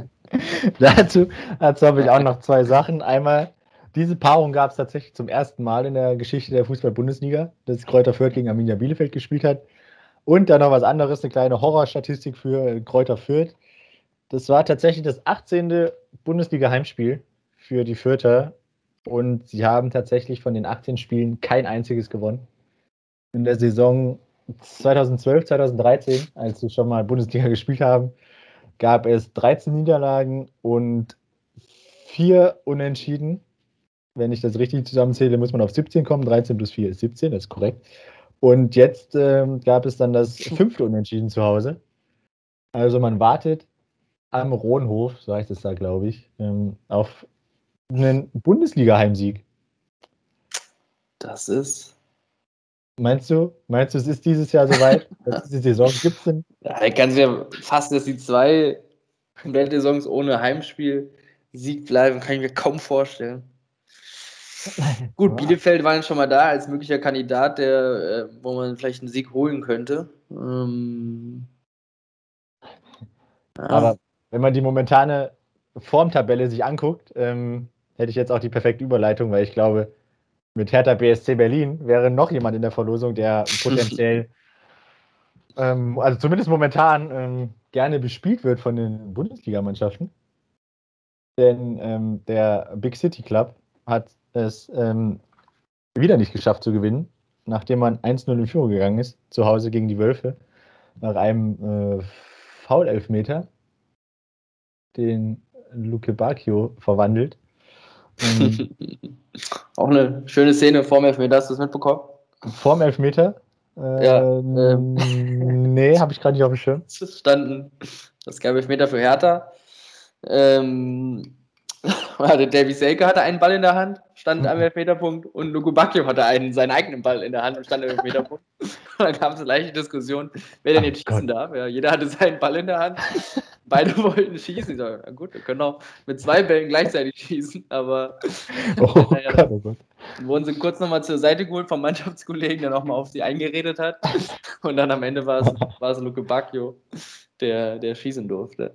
dazu dazu habe ich auch noch zwei Sachen. Einmal, diese Paarung gab es tatsächlich zum ersten Mal in der Geschichte der Fußball-Bundesliga, dass Kräuter Fürth gegen Arminia Bielefeld gespielt hat. Und dann noch was anderes, eine kleine Horrorstatistik für Kräuter Fürth. Das war tatsächlich das 18. Bundesliga-Heimspiel für die Fürther und sie haben tatsächlich von den 18 Spielen kein einziges gewonnen. In der Saison 2012, 2013, als sie schon mal Bundesliga gespielt haben, gab es 13 Niederlagen und vier Unentschieden. Wenn ich das richtig zusammenzähle, muss man auf 17 kommen. 13 plus 4 ist 17, das ist korrekt. Und jetzt ähm, gab es dann das fünfte Unentschieden zu Hause. Also man wartet am Rohnhof, so heißt es da, glaube ich, ähm, auf einen Bundesliga-Heimsieg. Das ist. Meinst du? Meinst du, es ist dieses Jahr soweit? dass die Saison gibt? Ja, ich kann es ja fast, dass die zwei Weltsaisons ohne Heimspiel-Sieg bleiben, kann ich mir kaum vorstellen. Gut, Bielefeld war schon mal da als möglicher Kandidat, der, äh, wo man vielleicht einen Sieg holen könnte. Ähm, ja. Aber wenn man die momentane Formtabelle sich anguckt, ähm, hätte ich jetzt auch die perfekte Überleitung, weil ich glaube, mit Hertha BSC Berlin wäre noch jemand in der Verlosung, der potenziell, ähm, also zumindest momentan, ähm, gerne bespielt wird von den Bundesligamannschaften. Denn ähm, der Big City Club hat es ähm, wieder nicht geschafft zu gewinnen, nachdem man 1-0 in Führung gegangen ist, zu Hause gegen die Wölfe, nach einem äh, Foul-Elfmeter, den Luke Bacchio verwandelt. Ähm, Auch eine schöne Szene vorm Elfmeter, hast du das mitbekommen? Vorm Elfmeter? Äh, ja. Ähm, nee, habe ich gerade nicht auf dem Schirm. Es standen das gelbe Elfmeter für Hertha. Ähm, hatte Davy Selke hatte einen Ball in der Hand, stand am Elfmeterpunkt und Lugo Bacchio hatte einen, seinen eigenen Ball in der Hand und stand am Elfmeterpunkt. und dann gab es eine leichte Diskussion, wer denn jetzt oh schießen darf. Ja, jeder hatte seinen Ball in der Hand. Beide wollten schießen. Ich sage, na gut, wir können auch mit zwei Bällen gleichzeitig schießen, aber oh, naja, Gott, oh Gott. Dann wurden sie kurz nochmal zur Seite geholt vom Mannschaftskollegen, der nochmal auf sie eingeredet hat. Und dann am Ende war es, war es Luke Bacchio, der, der schießen durfte.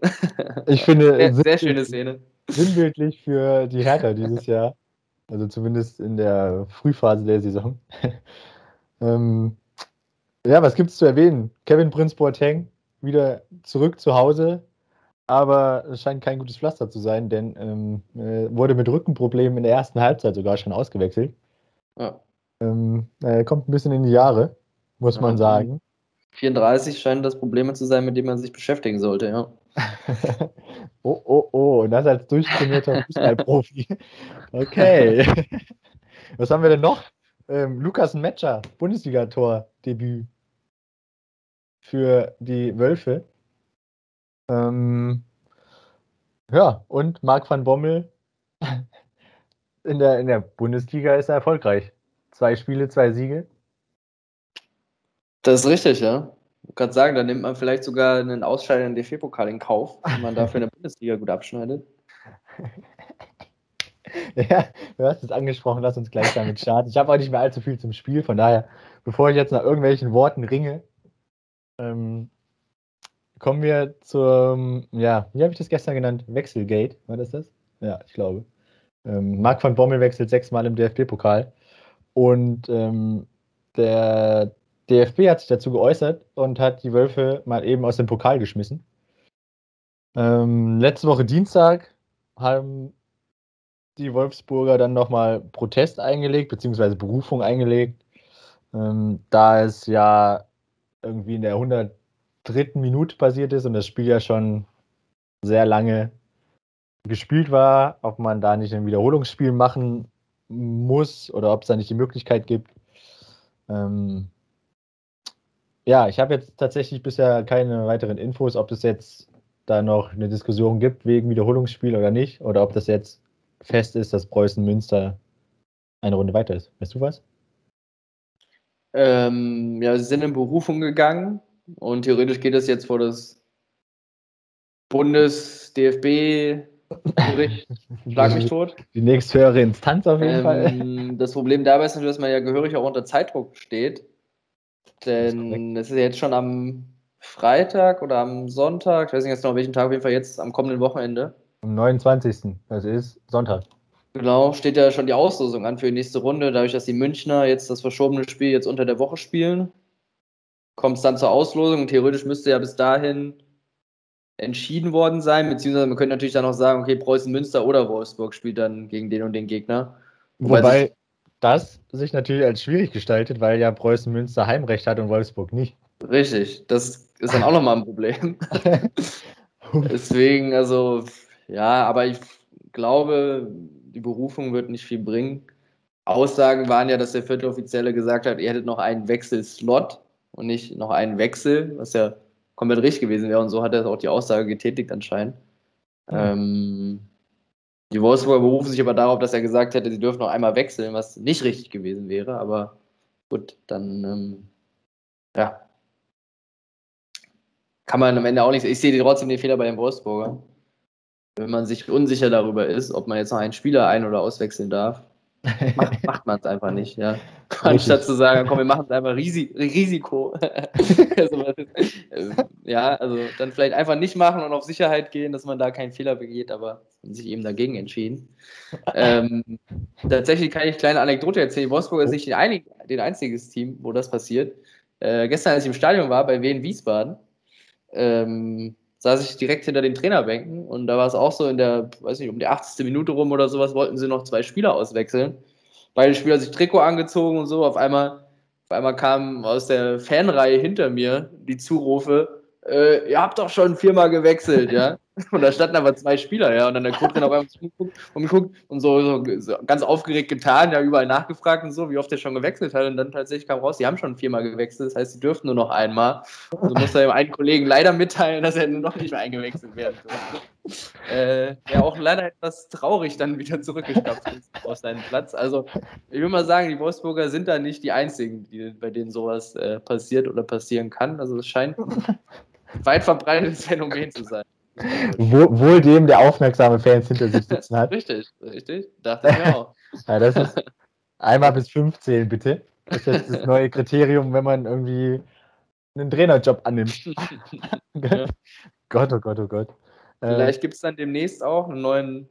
Ich finde, sehr, sehr schöne Szene sinnbildlich für die Hertha dieses Jahr. Also zumindest in der Frühphase der Saison. ähm, ja, was gibt es zu erwähnen? Kevin Prince Boateng wieder zurück zu Hause, aber es scheint kein gutes Pflaster zu sein, denn ähm, äh, wurde mit Rückenproblemen in der ersten Halbzeit sogar schon ausgewechselt. Ja. Ähm, er kommt ein bisschen in die Jahre, muss ja, man sagen. 34 scheinen das Probleme zu sein, mit denen man sich beschäftigen sollte, ja. oh, oh, oh, und das als durchtrainierter Fußballprofi. Okay. Was haben wir denn noch? Ähm, Lukas Metscher, Bundesligator-Debüt für die Wölfe. Ähm, ja, und Marc van Bommel in der, in der Bundesliga ist er erfolgreich. Zwei Spiele, zwei Siege. Das ist richtig, ja. Ich kann sagen, da nimmt man vielleicht sogar einen ausscheidenden DFB-Pokal in Kauf, wenn man dafür in der Bundesliga gut abschneidet. Ja, du hast es angesprochen, lass uns gleich damit starten. Ich habe auch nicht mehr allzu viel zum Spiel, von daher, bevor ich jetzt nach irgendwelchen Worten ringe, ähm, kommen wir zum, ja, wie habe ich das gestern genannt? Wechselgate, war das das? Ja, ich glaube. Ähm, Marc van Bommel wechselt sechsmal im DFB-Pokal Und ähm, der DFB hat sich dazu geäußert und hat die Wölfe mal eben aus dem Pokal geschmissen. Ähm, letzte Woche Dienstag haben die Wolfsburger dann nochmal Protest eingelegt, beziehungsweise Berufung eingelegt, ähm, da es ja irgendwie in der 103. Minute passiert ist und das Spiel ja schon sehr lange gespielt war, ob man da nicht ein Wiederholungsspiel machen muss oder ob es da nicht die Möglichkeit gibt. Ähm, ja, ich habe jetzt tatsächlich bisher keine weiteren Infos, ob es jetzt da noch eine Diskussion gibt wegen Wiederholungsspiel oder nicht, oder ob das jetzt fest ist, dass Preußen Münster eine Runde weiter ist. Weißt du was? Ähm, ja, sie sind in Berufung gegangen und theoretisch geht das jetzt vor das Bundes-DFB Schlag mich tot. Die nächsthöhere Instanz auf jeden ähm, Fall. Das Problem dabei ist natürlich, dass man ja gehörig auch unter Zeitdruck steht. Denn es ist ja jetzt schon am Freitag oder am Sonntag, ich weiß nicht jetzt noch welchen Tag, auf jeden Fall jetzt am kommenden Wochenende. Am 29. Das ist Sonntag. Genau, steht ja schon die Auslosung an für die nächste Runde. Dadurch, dass die Münchner jetzt das verschobene Spiel jetzt unter der Woche spielen, kommt es dann zur Auslosung. Und theoretisch müsste ja bis dahin entschieden worden sein, beziehungsweise man könnte natürlich dann auch sagen, okay, Preußen Münster oder Wolfsburg spielt dann gegen den und den Gegner. Wobei, Wobei das sich natürlich als schwierig gestaltet, weil ja Preußen Münster Heimrecht hat und Wolfsburg nicht. Richtig, das ist dann auch nochmal ein Problem. Deswegen, also, ja, aber ich glaube, die Berufung wird nicht viel bringen. Aussagen waren ja, dass der vierte Offizielle gesagt hat, ihr hättet noch einen Wechselslot und nicht noch einen Wechsel, was ja komplett richtig gewesen wäre. Und so hat er auch die Aussage getätigt anscheinend. Mhm. Ähm, die Wolfsburger berufen sich aber darauf, dass er gesagt hätte, sie dürfen noch einmal wechseln, was nicht richtig gewesen wäre. Aber gut, dann ähm, ja. Kann man am Ende auch nicht. Ich sehe trotzdem den Fehler bei den Wolfsburger. Wenn man sich unsicher darüber ist, ob man jetzt noch einen Spieler ein- oder auswechseln darf, macht, macht man es einfach nicht, ja. Anstatt zu sagen, komm, wir machen es einfach Risi Risiko. also, äh, ja, also dann vielleicht einfach nicht machen und auf Sicherheit gehen, dass man da keinen Fehler begeht, aber sich eben dagegen entschieden. Ähm, tatsächlich kann ich eine kleine Anekdote erzählen. Wolfsburg ist nicht ein, den einziges Team, wo das passiert. Äh, gestern, als ich im Stadion war, bei Wien Wiesbaden, ähm, saß ich direkt hinter den Trainerbänken und da war es auch so in der, weiß nicht, um die 80. Minute rum oder sowas, wollten sie noch zwei Spieler auswechseln. Beide Spieler sich Trikot angezogen und so. Auf einmal, auf einmal kamen aus der Fanreihe hinter mir die Zurufe, äh, ihr habt doch schon viermal gewechselt, ja. Und da standen aber zwei Spieler, ja. Und dann der Co-Trainer auf einmal zugeguckt und geguckt und so, so, so, ganz aufgeregt getan, ja, überall nachgefragt und so, wie oft er schon gewechselt hat. Und dann tatsächlich kam raus, die haben schon viermal gewechselt, das heißt, sie dürften nur noch einmal. Und so musste er einen Kollegen leider mitteilen, dass er nur noch nicht mehr eingewechselt werden durfte. Äh, ja, auch leider etwas traurig dann wieder zurückgestapft ist auf seinen Platz. Also, ich will mal sagen, die Wolfsburger sind da nicht die einzigen, die, bei denen sowas äh, passiert oder passieren kann. Also, es scheint ein weit verbreitetes Phänomen zu sein. Wohl dem, der aufmerksame Fans hinter sich sitzen hat. Richtig, richtig. Dachte ich auch. Ja, das ist einmal bis 15, bitte. Das ist jetzt das neue Kriterium, wenn man irgendwie einen Trainerjob annimmt. ja. Gott, oh Gott, oh Gott. Äh, Vielleicht gibt es dann demnächst auch einen neuen,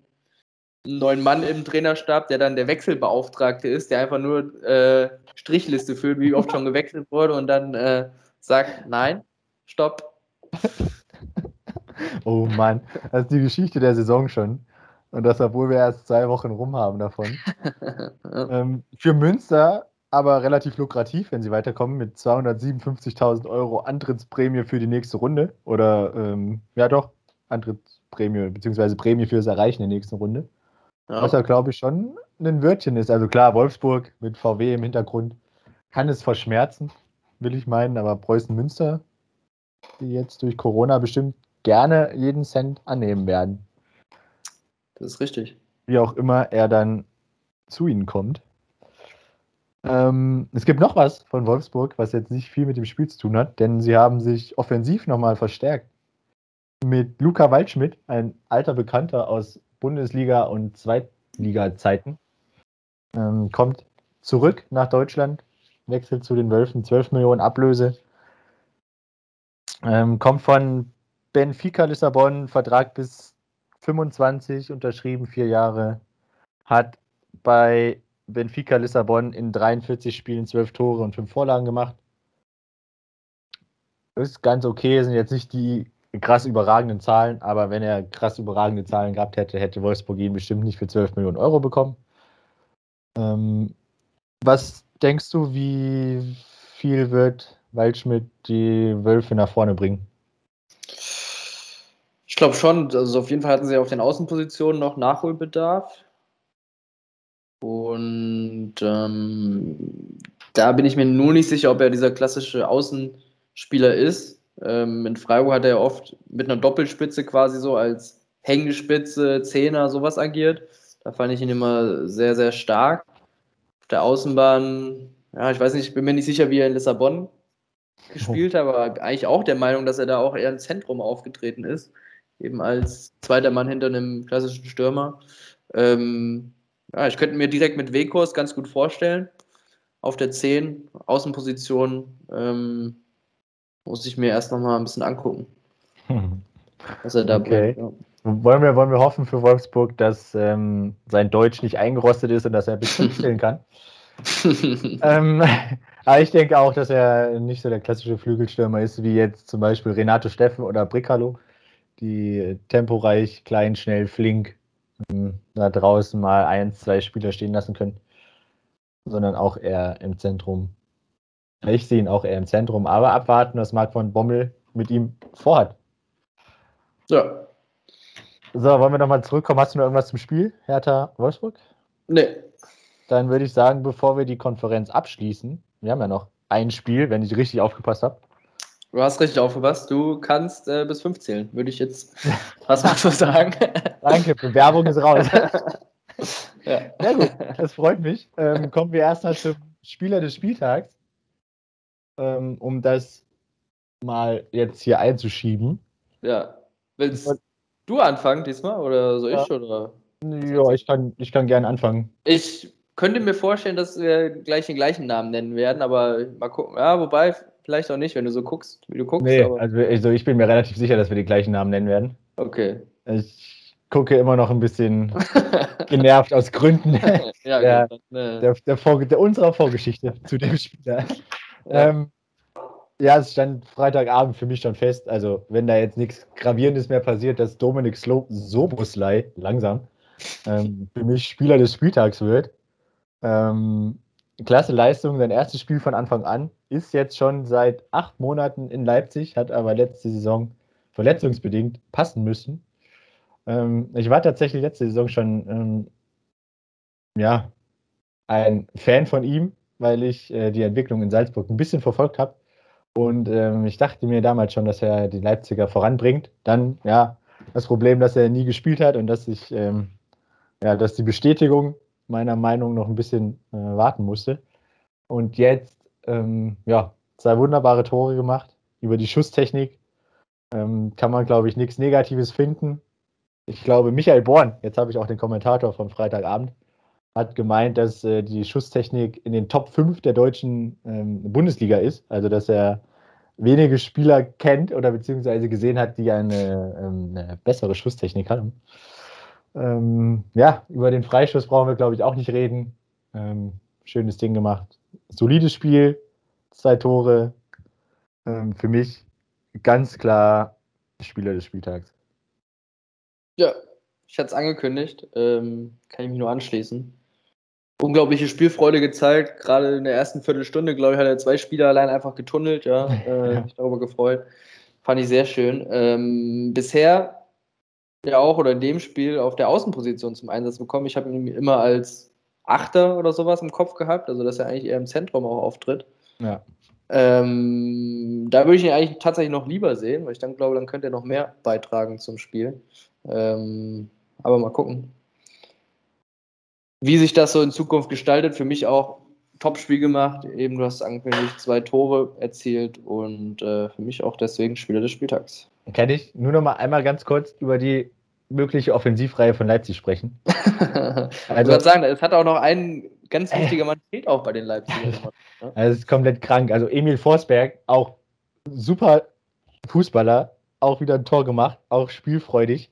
einen neuen Mann im Trainerstab, der dann der Wechselbeauftragte ist, der einfach nur äh, Strichliste füllt, wie oft schon gewechselt wurde und dann äh, sagt, nein, stopp, Oh Mann, das ist die Geschichte der Saison schon. Und das, obwohl wir erst zwei Wochen rum haben davon. ähm, für Münster aber relativ lukrativ, wenn sie weiterkommen, mit 257.000 Euro Antrittsprämie für die nächste Runde. Oder, ähm, ja doch, Antrittsprämie, beziehungsweise Prämie fürs Erreichen der nächsten Runde. Ja. Was ja, glaube ich, schon ein Wörtchen ist. Also klar, Wolfsburg mit VW im Hintergrund kann es verschmerzen, will ich meinen, aber Preußen-Münster, die jetzt durch Corona bestimmt gerne jeden Cent annehmen werden. Das ist richtig. Wie auch immer er dann zu ihnen kommt. Ähm, es gibt noch was von Wolfsburg, was jetzt nicht viel mit dem Spiel zu tun hat, denn sie haben sich offensiv nochmal verstärkt. Mit Luca Waldschmidt, ein alter Bekannter aus Bundesliga- und Zweitliga-Zeiten, ähm, kommt zurück nach Deutschland, wechselt zu den Wölfen, 12 Millionen Ablöse, ähm, kommt von Benfica Lissabon, Vertrag bis 25, unterschrieben, vier Jahre. Hat bei Benfica Lissabon in 43 Spielen 12 Tore und 5 Vorlagen gemacht. Ist ganz okay, sind jetzt nicht die krass überragenden Zahlen, aber wenn er krass überragende Zahlen gehabt hätte, hätte Wolfsburg ihn bestimmt nicht für 12 Millionen Euro bekommen. Ähm, was denkst du, wie viel wird Waldschmidt die Wölfe nach vorne bringen? Ich glaube schon, also auf jeden Fall hatten sie auf den Außenpositionen noch Nachholbedarf. Und ähm, da bin ich mir nur nicht sicher, ob er dieser klassische Außenspieler ist. Ähm, in Freiburg hat er oft mit einer Doppelspitze quasi so als Hängespitze, Zehner, sowas agiert. Da fand ich ihn immer sehr, sehr stark. Auf der Außenbahn, ja, ich weiß nicht, ich bin mir nicht sicher, wie er in Lissabon gespielt hat, aber eigentlich auch der Meinung, dass er da auch eher im Zentrum aufgetreten ist. Eben als zweiter Mann hinter einem klassischen Stürmer. Ähm, ja, ich könnte mir direkt mit Wekos ganz gut vorstellen. Auf der 10, Außenposition, ähm, muss ich mir erst nochmal ein bisschen angucken. Was er da okay. bringt. Ja. Wollen, wir, wollen wir hoffen für Wolfsburg, dass ähm, sein Deutsch nicht eingerostet ist und dass er bis spielen kann. ähm, aber ich denke auch, dass er nicht so der klassische Flügelstürmer ist, wie jetzt zum Beispiel Renato Steffen oder Bricalo, die temporeich, klein, schnell, flink ähm, da draußen mal ein, zwei Spieler stehen lassen können, sondern auch eher im Zentrum. Ich sehe ihn auch eher im Zentrum, aber abwarten, was Marc von Bommel mit ihm vorhat. Ja. So, wollen wir nochmal zurückkommen? Hast du noch irgendwas zum Spiel, Hertha Wolfsburg? Nee. Dann würde ich sagen, bevor wir die Konferenz abschließen, wir haben ja noch ein Spiel, wenn ich richtig aufgepasst habe. Du hast richtig aufgepasst. Du kannst äh, bis fünf zählen, würde ich jetzt was mal so sagen. Danke, Bewerbung ist raus. ja. Sehr gut, das freut mich. Ähm, kommen wir erstmal zum Spieler des Spieltags, ähm, um das mal jetzt hier einzuschieben. Ja. Willst du anfangen diesmal oder soll ich? Oder? ja ich, kann, ich kann gerne anfangen. Ich könnte mir vorstellen, dass wir gleich den gleichen Namen nennen werden, aber mal gucken. Ja, wobei, vielleicht auch nicht, wenn du so guckst, wie du guckst. Nee, also, also ich bin mir relativ sicher, dass wir die gleichen Namen nennen werden. Okay. Ich gucke immer noch ein bisschen genervt aus Gründen ja, der, ne. der, der, Vor der, unserer Vorgeschichte zu dem Spieler. Ja. Ähm, ja, es stand Freitagabend für mich schon fest. Also, wenn da jetzt nichts Gravierendes mehr passiert, dass Dominik Soboslai langsam ähm, für mich Spieler des Spieltags wird. Ähm, klasse Leistung, sein erstes Spiel von Anfang an. Ist jetzt schon seit acht Monaten in Leipzig, hat aber letzte Saison verletzungsbedingt passen müssen. Ähm, ich war tatsächlich letzte Saison schon ähm, ja, ein Fan von ihm, weil ich äh, die Entwicklung in Salzburg ein bisschen verfolgt habe. Und ähm, ich dachte mir damals schon, dass er die Leipziger voranbringt. Dann, ja, das Problem, dass er nie gespielt hat und dass ich, ähm, ja, dass die Bestätigung meiner Meinung noch ein bisschen äh, warten musste. Und jetzt, ähm, ja, zwei wunderbare Tore gemacht. Über die Schusstechnik ähm, kann man, glaube ich, nichts Negatives finden. Ich glaube, Michael Born, jetzt habe ich auch den Kommentator von Freitagabend, hat gemeint, dass äh, die Schusstechnik in den Top 5 der deutschen ähm, Bundesliga ist. Also, dass er wenige Spieler kennt oder beziehungsweise gesehen hat, die eine, ähm, eine bessere Schusstechnik haben. Ähm, ja, über den Freischuss brauchen wir, glaube ich, auch nicht reden. Ähm, schönes Ding gemacht. Solides Spiel, zwei Tore. Ähm, für mich ganz klar Spieler des Spieltags. Ja, ich hatte es angekündigt. Ähm, kann ich mich nur anschließen. Unglaubliche Spielfreude gezeigt. Gerade in der ersten Viertelstunde, glaube ich, hat er zwei Spieler allein einfach getunnelt. Ja, äh, mich darüber gefreut. Fand ich sehr schön. Ähm, bisher ja auch oder in dem Spiel auf der Außenposition zum Einsatz bekommen. Ich habe ihn immer als Achter oder sowas im Kopf gehabt, also dass er eigentlich eher im Zentrum auch auftritt. Ja. Ähm, da würde ich ihn eigentlich tatsächlich noch lieber sehen, weil ich dann glaube, dann könnte er noch mehr beitragen zum Spiel. Ähm, aber mal gucken. Wie sich das so in Zukunft gestaltet, für mich auch Top-Spiel gemacht. Eben, du hast angekündigt, zwei Tore erzielt und äh, für mich auch deswegen Spieler des Spieltags. Kann ich nur noch mal einmal ganz kurz über die mögliche Offensivreihe von Leipzig sprechen. also, ich sagen, es hat auch noch einen ganz äh. wichtiger Mann fehlt auch bei den Leipzigern. Ne? Also es ist komplett krank. Also Emil Forsberg, auch super Fußballer, auch wieder ein Tor gemacht, auch spielfreudig.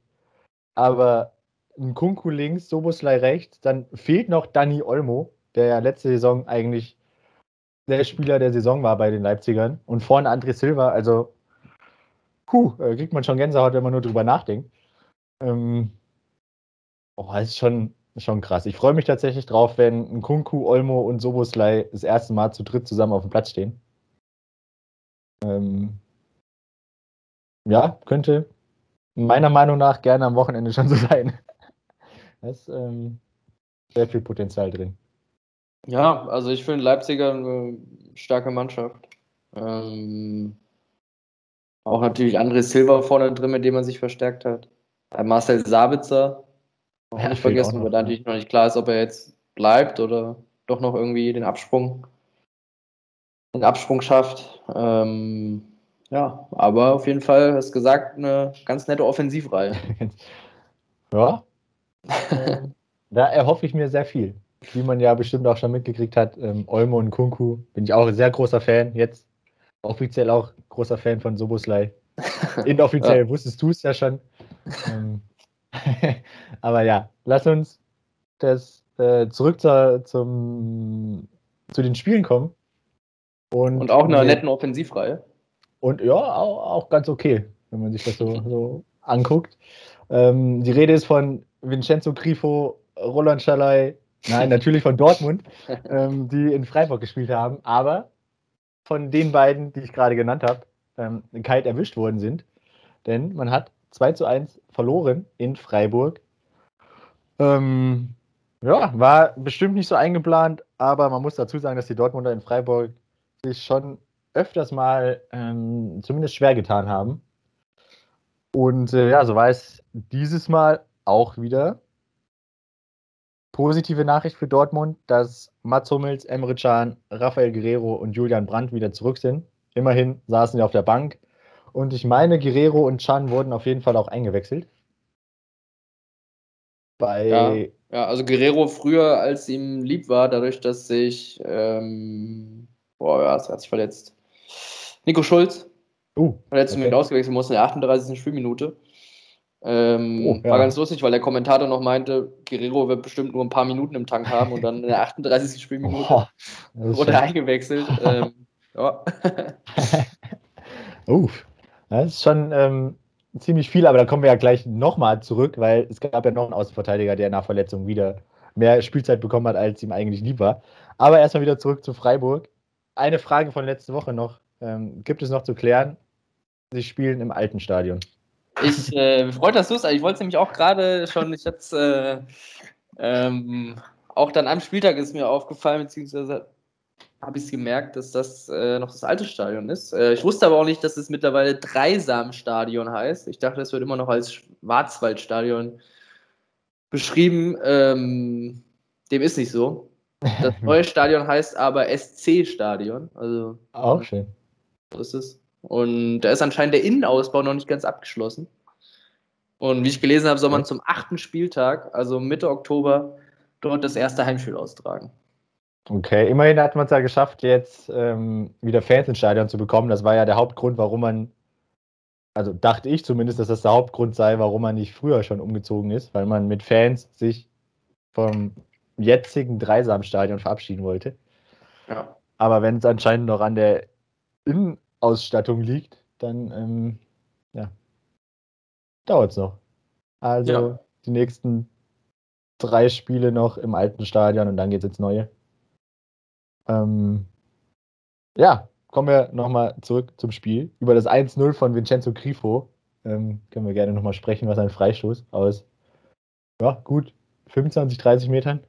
Aber ein Kunku links, Soboslai rechts, dann fehlt noch Dani Olmo, der ja letzte Saison eigentlich der Spieler der Saison war bei den Leipzigern. Und vorne André Silva, also puh, äh, kriegt man schon Gänsehaut, wenn man nur drüber nachdenkt. Ähm, oh, das ist schon, schon krass. Ich freue mich tatsächlich drauf, wenn Kunku, Olmo und Soboslai das erste Mal zu dritt zusammen auf dem Platz stehen. Ähm, ja, könnte meiner Meinung nach gerne am Wochenende schon so sein. Da ist ähm, sehr viel Potenzial drin. Ja, also ich finde Leipziger eine starke Mannschaft. Ähm, auch natürlich André Silva vorne drin, mit dem man sich verstärkt hat. Marcel Sabitzer, ja, nicht vergessen, weil da natürlich noch nicht klar ist, ob er jetzt bleibt oder doch noch irgendwie den Absprung, den Absprung schafft. Ähm, ja, aber auf jeden Fall, hast gesagt, eine ganz nette Offensivreihe. ja. da erhoffe ich mir sehr viel. Wie man ja bestimmt auch schon mitgekriegt hat, ähm, Olmo und Kunku bin ich auch ein sehr großer Fan. Jetzt offiziell auch großer Fan von Soboslai. Inoffiziell ja. wusstest du es ja schon. Ähm, aber ja, lass uns das äh, zurück zu, zum, zu den Spielen kommen. Und, und auch einer netten Offensivreihe. Und ja, auch, auch, ganz okay, wenn man sich das so, so anguckt. Ähm, die Rede ist von Vincenzo Grifo, Roland Schalay, nein, natürlich von Dortmund, ähm, die in Freiburg gespielt haben, aber von den beiden, die ich gerade genannt habe, ähm, kalt erwischt worden sind. Denn man hat 2 zu 1 verloren in Freiburg. Ähm, ja, war bestimmt nicht so eingeplant, aber man muss dazu sagen, dass die Dortmunder in Freiburg sich schon öfters mal ähm, zumindest schwer getan haben. Und äh, ja, so war es dieses Mal auch wieder. Positive Nachricht für Dortmund, dass Mats Hummels, Emre Can, Rafael Guerrero und Julian Brandt wieder zurück sind. Immerhin saßen sie auf der Bank. Und ich meine, Guerrero und Chan wurden auf jeden Fall auch eingewechselt. Bei ja, ja, also Guerrero früher, als ihm lieb war, dadurch, dass sich, ähm, boah, ja, es hat sich verletzt. Nico Schulz, uh, verletzt okay. und ausgewechselt musste in der 38. Spielminute. Ähm, oh, ja. War ganz lustig, weil der Kommentator noch meinte, Guerrero wird bestimmt nur ein paar Minuten im Tank haben und dann in der 38. Spielminute oh, wurde er eingewechselt. ähm, ja. Uff. Das ist schon ähm, ziemlich viel, aber da kommen wir ja gleich nochmal zurück, weil es gab ja noch einen Außenverteidiger, der nach Verletzung wieder mehr Spielzeit bekommen hat, als ihm eigentlich lieb war. Aber erstmal wieder zurück zu Freiburg. Eine Frage von letzter Woche noch. Ähm, gibt es noch zu klären? Sie spielen im alten Stadion. Ich äh, freut, dass du es. Ich wollte es nämlich auch gerade schon, ich jetzt äh, ähm, auch dann am Spieltag ist mir aufgefallen, beziehungsweise habe ich gemerkt, dass das äh, noch das alte Stadion ist. Äh, ich wusste aber auch nicht, dass es mittlerweile Dreisam-Stadion heißt. Ich dachte, es wird immer noch als Schwarzwaldstadion beschrieben. Ähm, dem ist nicht so. Das neue Stadion heißt aber SC-Stadion. Also, auch schön. So ist es. Und da ist anscheinend der Innenausbau noch nicht ganz abgeschlossen. Und wie ich gelesen habe, soll man zum achten Spieltag, also Mitte Oktober, dort das erste Heimspiel austragen. Okay, immerhin hat man es ja geschafft, jetzt ähm, wieder Fans ins Stadion zu bekommen. Das war ja der Hauptgrund, warum man, also dachte ich zumindest, dass das der Hauptgrund sei, warum man nicht früher schon umgezogen ist, weil man mit Fans sich vom jetzigen Dreisamstadion verabschieden wollte. Ja. Aber wenn es anscheinend noch an der Innenausstattung liegt, dann ähm, ja, dauert es noch. Also ja. die nächsten drei Spiele noch im alten Stadion und dann geht es ins neue. Ähm, ja, kommen wir nochmal zurück zum Spiel. Über das 1-0 von Vincenzo Grifo ähm, können wir gerne nochmal sprechen, was ein Freistoß aus, ja, gut 25, 30 Metern.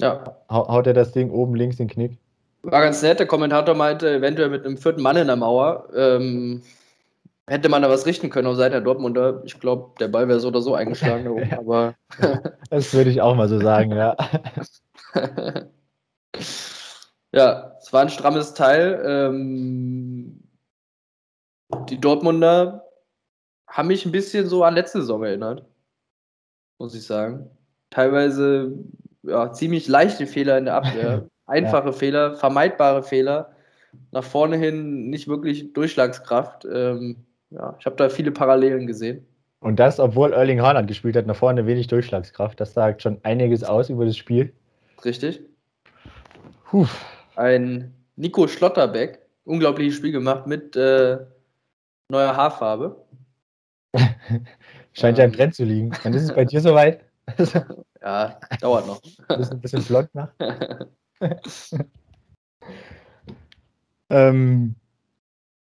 Ja. Haut er das Ding oben links in den Knick. War ganz nett, der Kommentator meinte, eventuell mit einem vierten Mann in der Mauer ähm, hätte man da was richten können auf Seiten der Dortmunder. Ich glaube, der Ball wäre so oder so eingeschlagen da oben, aber. das würde ich auch mal so sagen, ja. Ja, es war ein strammes Teil. Ähm, die Dortmunder haben mich ein bisschen so an letzte Saison erinnert, muss ich sagen. Teilweise ja, ziemlich leichte Fehler in der Abwehr, einfache ja. Fehler, vermeidbare Fehler, nach vorne hin nicht wirklich Durchschlagskraft. Ähm, ja, ich habe da viele Parallelen gesehen. Und das, obwohl Erling Haaland gespielt hat, nach vorne wenig Durchschlagskraft. Das sagt schon einiges aus über das Spiel. Richtig. Puh. Ein Nico Schlotterbeck, unglaubliches Spiel gemacht mit äh, neuer Haarfarbe. Scheint ja im Trend zu liegen. Dann ist es bei dir soweit. Ja, dauert noch. Ein bisschen blond nach. ähm,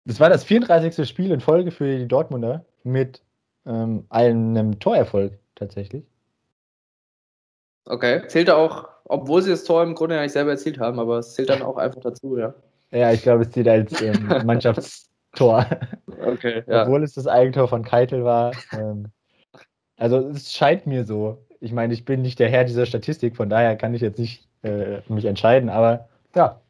das war das 34. Spiel in Folge für die Dortmunder mit ähm, einem Torerfolg tatsächlich. Okay, zählt auch, obwohl sie das Tor im Grunde ja nicht selber erzielt haben, aber es zählt dann auch einfach dazu, ja. Ja, ich glaube, es zählt als ähm, Mannschaftstor. Okay, ja. Obwohl es das Eigentor von Keitel war. Ähm, also es scheint mir so. Ich meine, ich bin nicht der Herr dieser Statistik, von daher kann ich jetzt nicht äh, mich entscheiden, aber ja,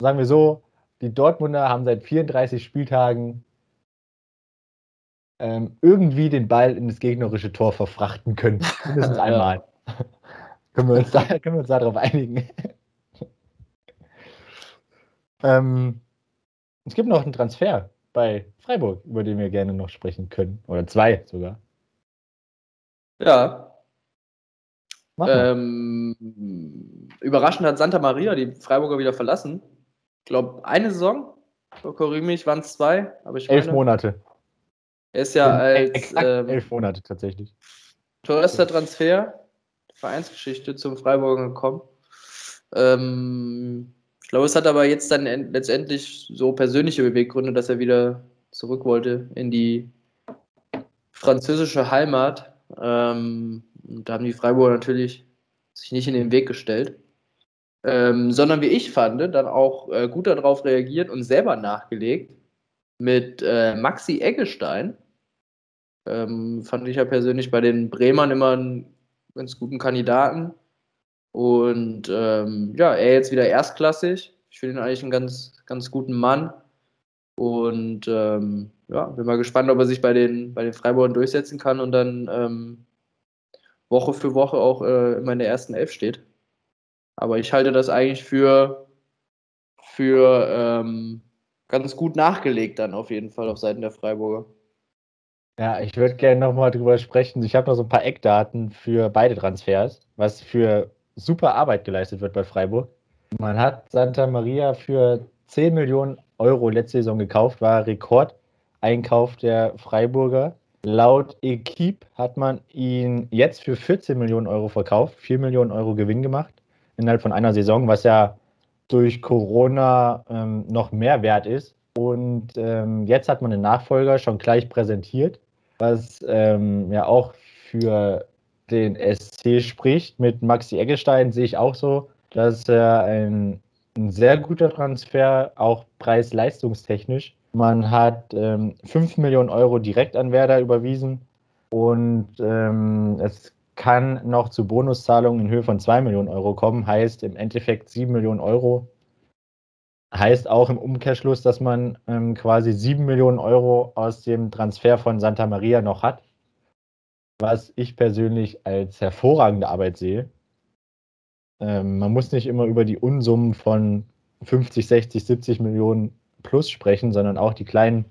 sagen wir so, die Dortmunder haben seit 34 Spieltagen ähm, irgendwie den Ball in das gegnerische Tor verfrachten können. Mindestens Ja. Können, wir uns da, können wir uns darauf einigen. ähm, es gibt noch einen Transfer bei Freiburg, über den wir gerne noch sprechen können. Oder zwei sogar. Ja, ähm, überraschend hat Santa Maria die Freiburger wieder verlassen. Ich glaube, eine Saison, korrigiere mich, waren es zwei, aber ich elf meine, Monate. er ist ja als ähm, elf Monate tatsächlich. teuerster Transfer Vereinsgeschichte zum Freiburger gekommen. Ähm, ich glaube, es hat aber jetzt dann en- letztendlich so persönliche Beweggründe, dass er wieder zurück wollte in die französische Heimat. Ähm, da haben die Freiburger natürlich sich nicht in den Weg gestellt, ähm, sondern wie ich fand, dann auch äh, gut darauf reagiert und selber nachgelegt mit äh, Maxi Eggestein. Ähm, fand ich ja persönlich bei den Bremern immer einen ganz guten Kandidaten. Und ähm, ja, er jetzt wieder erstklassig. Ich finde ihn eigentlich einen ganz, ganz guten Mann. Und ähm, ja, bin mal gespannt, ob er sich bei den, bei den Freiburgern durchsetzen kann und dann ähm, Woche für Woche auch äh, immer in der ersten Elf steht. Aber ich halte das eigentlich für, für ähm, ganz gut nachgelegt dann auf jeden Fall auf Seiten der Freiburger. Ja, ich würde gerne nochmal drüber sprechen. Ich habe noch so ein paar Eckdaten für beide Transfers, was für super Arbeit geleistet wird bei Freiburg. Man hat Santa Maria für 10 Millionen Euro letzte Saison gekauft, war Rekordeinkauf der Freiburger. Laut Equipe hat man ihn jetzt für 14 Millionen Euro verkauft, 4 Millionen Euro Gewinn gemacht innerhalb von einer Saison, was ja durch Corona ähm, noch mehr wert ist. Und ähm, jetzt hat man den Nachfolger schon gleich präsentiert, was ähm, ja auch für den SC spricht. Mit Maxi Eggestein sehe ich auch so, dass er ein, ein sehr guter Transfer, auch preis-leistungstechnisch. Man hat ähm, 5 Millionen Euro direkt an Werder überwiesen und ähm, es kann noch zu Bonuszahlungen in Höhe von 2 Millionen Euro kommen, heißt im Endeffekt 7 Millionen Euro. Heißt auch im Umkehrschluss, dass man ähm, quasi 7 Millionen Euro aus dem Transfer von Santa Maria noch hat, was ich persönlich als hervorragende Arbeit sehe. Ähm, man muss nicht immer über die Unsummen von 50, 60, 70 Millionen plus sprechen, sondern auch die kleinen,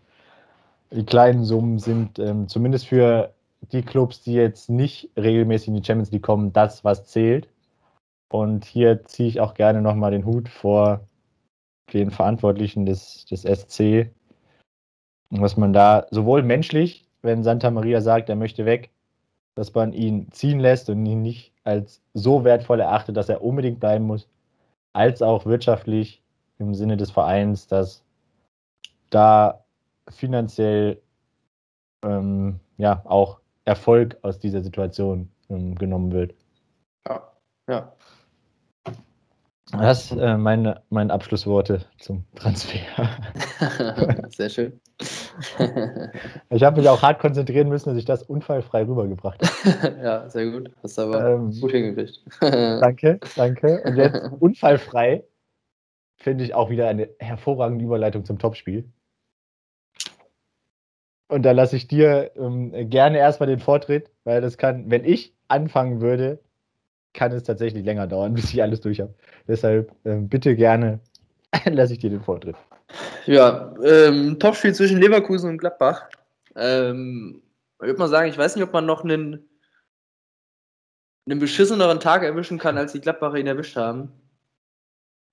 die kleinen Summen sind ähm, zumindest für die Clubs, die jetzt nicht regelmäßig in die Champions League kommen, das, was zählt. Und hier ziehe ich auch gerne nochmal den Hut vor den Verantwortlichen des, des SC, was man da sowohl menschlich, wenn Santa Maria sagt, er möchte weg, dass man ihn ziehen lässt und ihn nicht als so wertvoll erachtet, dass er unbedingt bleiben muss, als auch wirtschaftlich im Sinne des Vereins, dass da finanziell ähm, ja auch Erfolg aus dieser Situation ähm, genommen wird. Ja, ja. Das sind äh, meine, meine Abschlussworte zum Transfer. Sehr schön. Ich habe mich auch hart konzentrieren müssen, dass ich das unfallfrei rübergebracht habe. ja, sehr gut. Hast du aber Ähm, gut hingekriegt. Danke, danke. Und jetzt unfallfrei finde ich auch wieder eine hervorragende Überleitung zum Topspiel. Und da lasse ich dir ähm, gerne erstmal den Vortritt, weil das kann, wenn ich anfangen würde, kann es tatsächlich länger dauern, bis ich alles durch habe. Deshalb ähm, bitte gerne lasse ich dir den Vortritt. Ja, ähm, Topspiel zwischen Leverkusen und Gladbach. Ähm, ich würde mal sagen, ich weiß nicht, ob man noch einen einen beschisseneren Tag erwischen kann, als die Gladbacher ihn erwischt haben.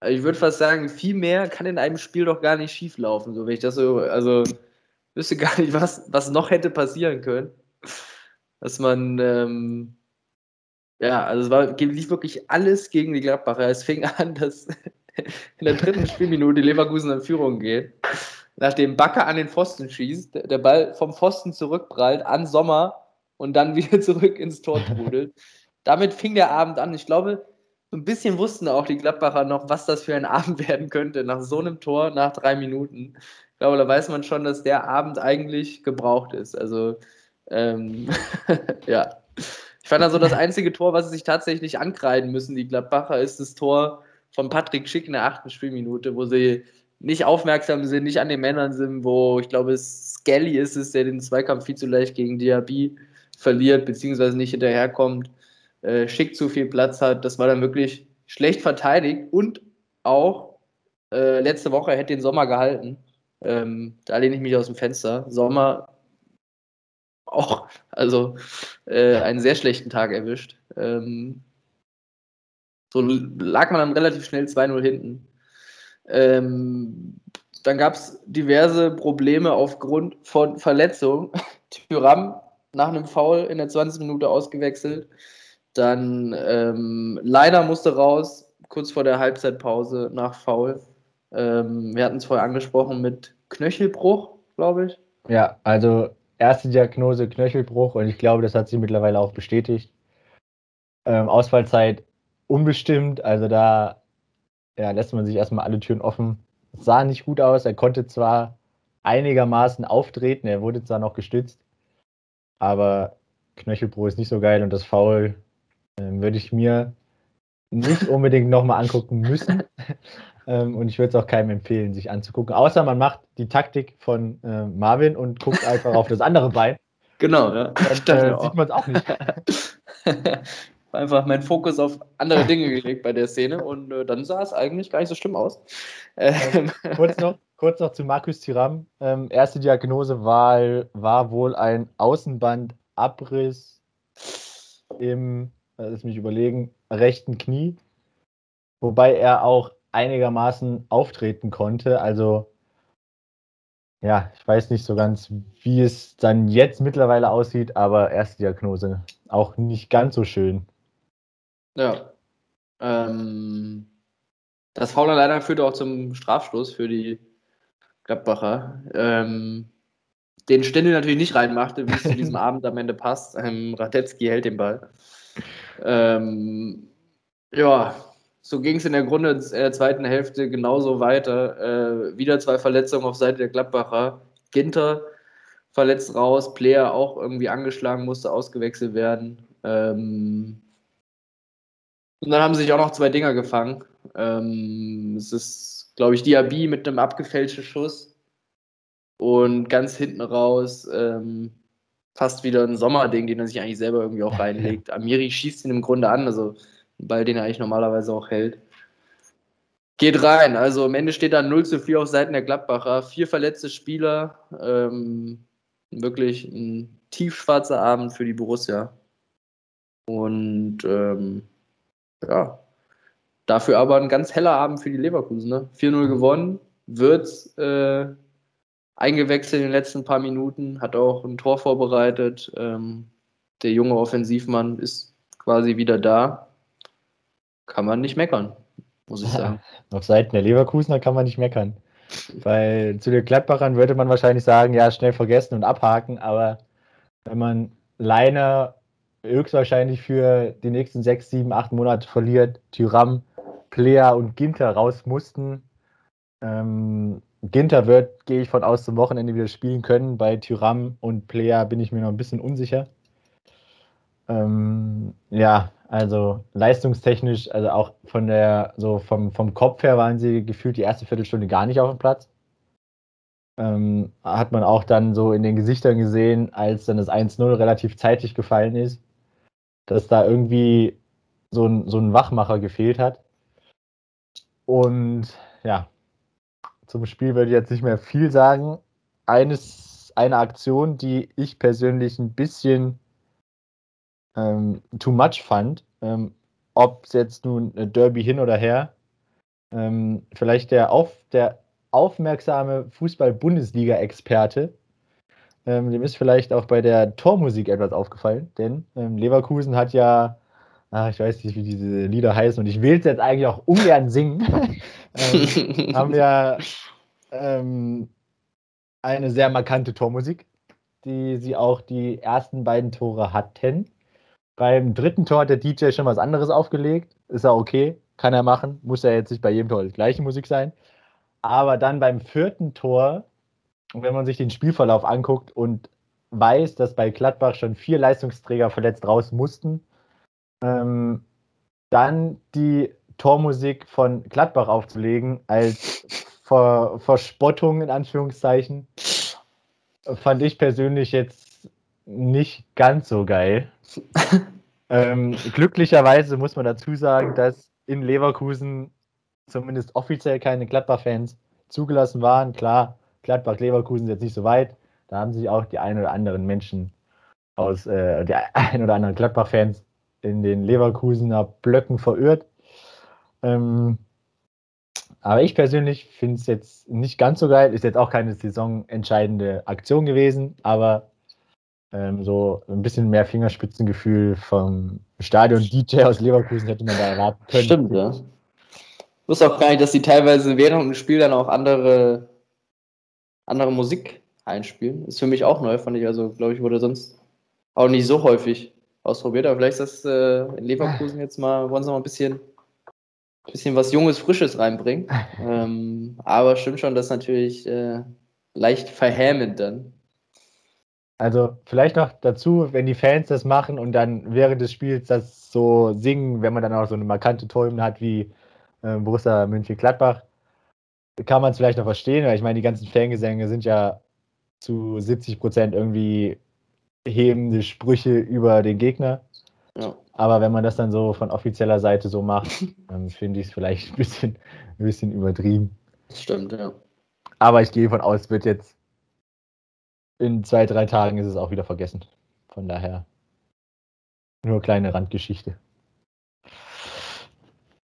Ich würde fast sagen, viel mehr kann in einem Spiel doch gar nicht schief laufen. So, wenn ich das so, also wüsste gar nicht, was, was noch hätte passieren können. Dass man, ähm, ja, also es war, lief wirklich alles gegen die Gladbacher. Es fing an, dass in der dritten Spielminute Leverkusen in Führung geht. Nachdem Bakker an den Pfosten schießt, der Ball vom Pfosten zurückprallt an Sommer und dann wieder zurück ins Tor trudelt. Damit fing der Abend an. Ich glaube, ein bisschen wussten auch die Gladbacher noch, was das für ein Abend werden könnte, nach so einem Tor, nach drei Minuten. Ich glaube, da weiß man schon, dass der Abend eigentlich gebraucht ist. Also, ähm, ja. Ich fand also das einzige Tor, was sie sich tatsächlich ankreiden müssen, die Gladbacher, ist das Tor von Patrick Schick in der achten Spielminute, wo sie nicht aufmerksam sind, nicht an den Männern sind, wo ich glaube, Skelly ist es, der den Zweikampf viel zu leicht gegen Diaby verliert, beziehungsweise nicht hinterherkommt, äh, Schick zu viel Platz hat. Das war dann wirklich schlecht verteidigt und auch äh, letzte Woche hätte den Sommer gehalten. Ähm, da lehne ich mich aus dem Fenster. Sommer auch, also äh, einen sehr schlechten Tag erwischt. Ähm, so lag man dann relativ schnell 2-0 hinten. Ähm, dann gab es diverse Probleme aufgrund von Verletzungen. Tyram nach einem Foul in der 20. Minute ausgewechselt. Dann ähm, Leiner musste raus, kurz vor der Halbzeitpause nach Foul. Ähm, wir hatten es vorher angesprochen mit Knöchelbruch, glaube ich. Ja, also erste Diagnose Knöchelbruch und ich glaube, das hat sie mittlerweile auch bestätigt. Ähm, Ausfallzeit unbestimmt, also da ja, lässt man sich erstmal alle Türen offen. Es sah nicht gut aus, er konnte zwar einigermaßen auftreten, er wurde zwar noch gestützt, aber Knöchelbruch ist nicht so geil und das Foul äh, würde ich mir nicht unbedingt nochmal angucken müssen. ähm, und ich würde es auch keinem empfehlen, sich anzugucken. Außer man macht die Taktik von äh, Marvin und guckt einfach auf das andere Bein. Genau, ja. Dann äh, sieht man es auch nicht. einfach meinen Fokus auf andere Dinge gelegt bei der Szene und äh, dann sah es eigentlich gar nicht so schlimm aus. Ähm, kurz, noch, kurz noch zu Markus Thiram. Ähm, erste Diagnose war, war wohl ein Außenbandabriss im, lass mich überlegen, rechten Knie, wobei er auch einigermaßen auftreten konnte. Also ja, ich weiß nicht so ganz, wie es dann jetzt mittlerweile aussieht, aber erste Diagnose auch nicht ganz so schön. Ja. Ähm, das Fauler leider führte auch zum Strafstoß für die Gladbacher. Ähm, den Stindl natürlich nicht reinmachte, wie es zu diesem Abend am Ende passt. Ähm, Radetzky hält den Ball. Ähm, ja, so ging es in der Grunde in der zweiten Hälfte genauso weiter. Äh, wieder zwei Verletzungen auf Seite der Gladbacher. Ginter verletzt raus, Player auch irgendwie angeschlagen, musste ausgewechselt werden. Ähm, und dann haben sie sich auch noch zwei Dinger gefangen. Ähm, es ist, glaube ich, Diaby mit einem abgefälschten Schuss. Und ganz hinten raus ähm, fast wieder ein Sommerding, den er sich eigentlich selber irgendwie auch reinlegt. Amiri schießt ihn im Grunde an, also Ball, den er eigentlich normalerweise auch hält. Geht rein. Also am Ende steht da 0 zu 4 auf Seiten der Gladbacher. Vier verletzte Spieler. Ähm, wirklich ein tiefschwarzer Abend für die Borussia. Und ähm, ja, dafür aber ein ganz heller Abend für die Leverkusen. Ne? 4-0 gewonnen, wird äh, eingewechselt in den letzten paar Minuten, hat auch ein Tor vorbereitet. Ähm, der junge Offensivmann ist quasi wieder da. Kann man nicht meckern, muss ich sagen. Auf Seiten der Leverkusener kann man nicht meckern. Weil zu den Gladbachern würde man wahrscheinlich sagen, ja, schnell vergessen und abhaken, aber wenn man Leiner höchstwahrscheinlich für die nächsten sechs, sieben, acht Monate verliert, Tyram, Player und Ginter raus mussten. Ähm, Ginter wird, gehe ich von aus, zum Wochenende wieder spielen können. Bei Tyram und Player bin ich mir noch ein bisschen unsicher. Ähm, ja, also leistungstechnisch, also auch von der, so vom, vom Kopf her waren sie gefühlt die erste Viertelstunde gar nicht auf dem Platz. Ähm, hat man auch dann so in den Gesichtern gesehen, als dann das 1-0 relativ zeitig gefallen ist dass da irgendwie so ein, so ein Wachmacher gefehlt hat. Und ja, zum Spiel würde ich jetzt nicht mehr viel sagen. Eines, eine Aktion, die ich persönlich ein bisschen ähm, too much fand. Ähm, ob es jetzt nun Derby hin oder her, ähm, vielleicht der, auf, der aufmerksame Fußball-Bundesliga-Experte, ähm, dem ist vielleicht auch bei der Tormusik etwas aufgefallen, denn ähm, Leverkusen hat ja, ach, ich weiß nicht, wie diese Lieder heißen und ich will es jetzt eigentlich auch ungern singen, ähm, haben ja eine sehr markante Tormusik, die sie auch die ersten beiden Tore hatten. Beim dritten Tor hat der DJ schon was anderes aufgelegt. Ist ja okay, kann er machen. Muss ja jetzt nicht bei jedem Tor die gleiche Musik sein. Aber dann beim vierten Tor, wenn man sich den Spielverlauf anguckt und weiß, dass bei Gladbach schon vier Leistungsträger verletzt raus mussten, ähm, dann die Tormusik von Gladbach aufzulegen als Ver Verspottung in Anführungszeichen, fand ich persönlich jetzt nicht ganz so geil. Ähm, glücklicherweise muss man dazu sagen, dass in Leverkusen zumindest offiziell keine Gladbach-Fans zugelassen waren. Klar, Gladbach-Leverkusen ist jetzt nicht so weit. Da haben sich auch die ein oder anderen Menschen aus, äh, die ein oder anderen Gladbach-Fans in den Leverkusener Blöcken verirrt. Ähm, aber ich persönlich finde es jetzt nicht ganz so geil. Ist jetzt auch keine saisonentscheidende Aktion gewesen, aber ähm, so ein bisschen mehr Fingerspitzengefühl vom Stadion-DJ aus Leverkusen hätte man da erwarten können. Stimmt, ja. Ich wusste auch gar nicht, dass die teilweise während dem Spiel dann auch andere, andere Musik einspielen. Ist für mich auch neu, fand ich. Also, glaube ich, wurde sonst auch nicht so häufig ausprobiert. Aber vielleicht ist das äh, in Leverkusen jetzt mal, wollen sie mal ein bisschen, bisschen was Junges, Frisches reinbringen. ähm, aber stimmt schon, das ist natürlich äh, leicht verhämend dann. Also vielleicht noch dazu, wenn die Fans das machen und dann während des Spiels das so singen, wenn man dann auch so eine markante Torhymne hat wie äh, Borussia München-Gladbach, kann man es vielleicht noch verstehen, weil ich meine, die ganzen Fangesänge sind ja zu 70 Prozent irgendwie hebende Sprüche über den Gegner. Ja. Aber wenn man das dann so von offizieller Seite so macht, dann finde ich es vielleicht ein bisschen, ein bisschen übertrieben. Stimmt, ja. Aber ich gehe von aus, wird jetzt in zwei, drei Tagen ist es auch wieder vergessen. Von daher nur kleine Randgeschichte.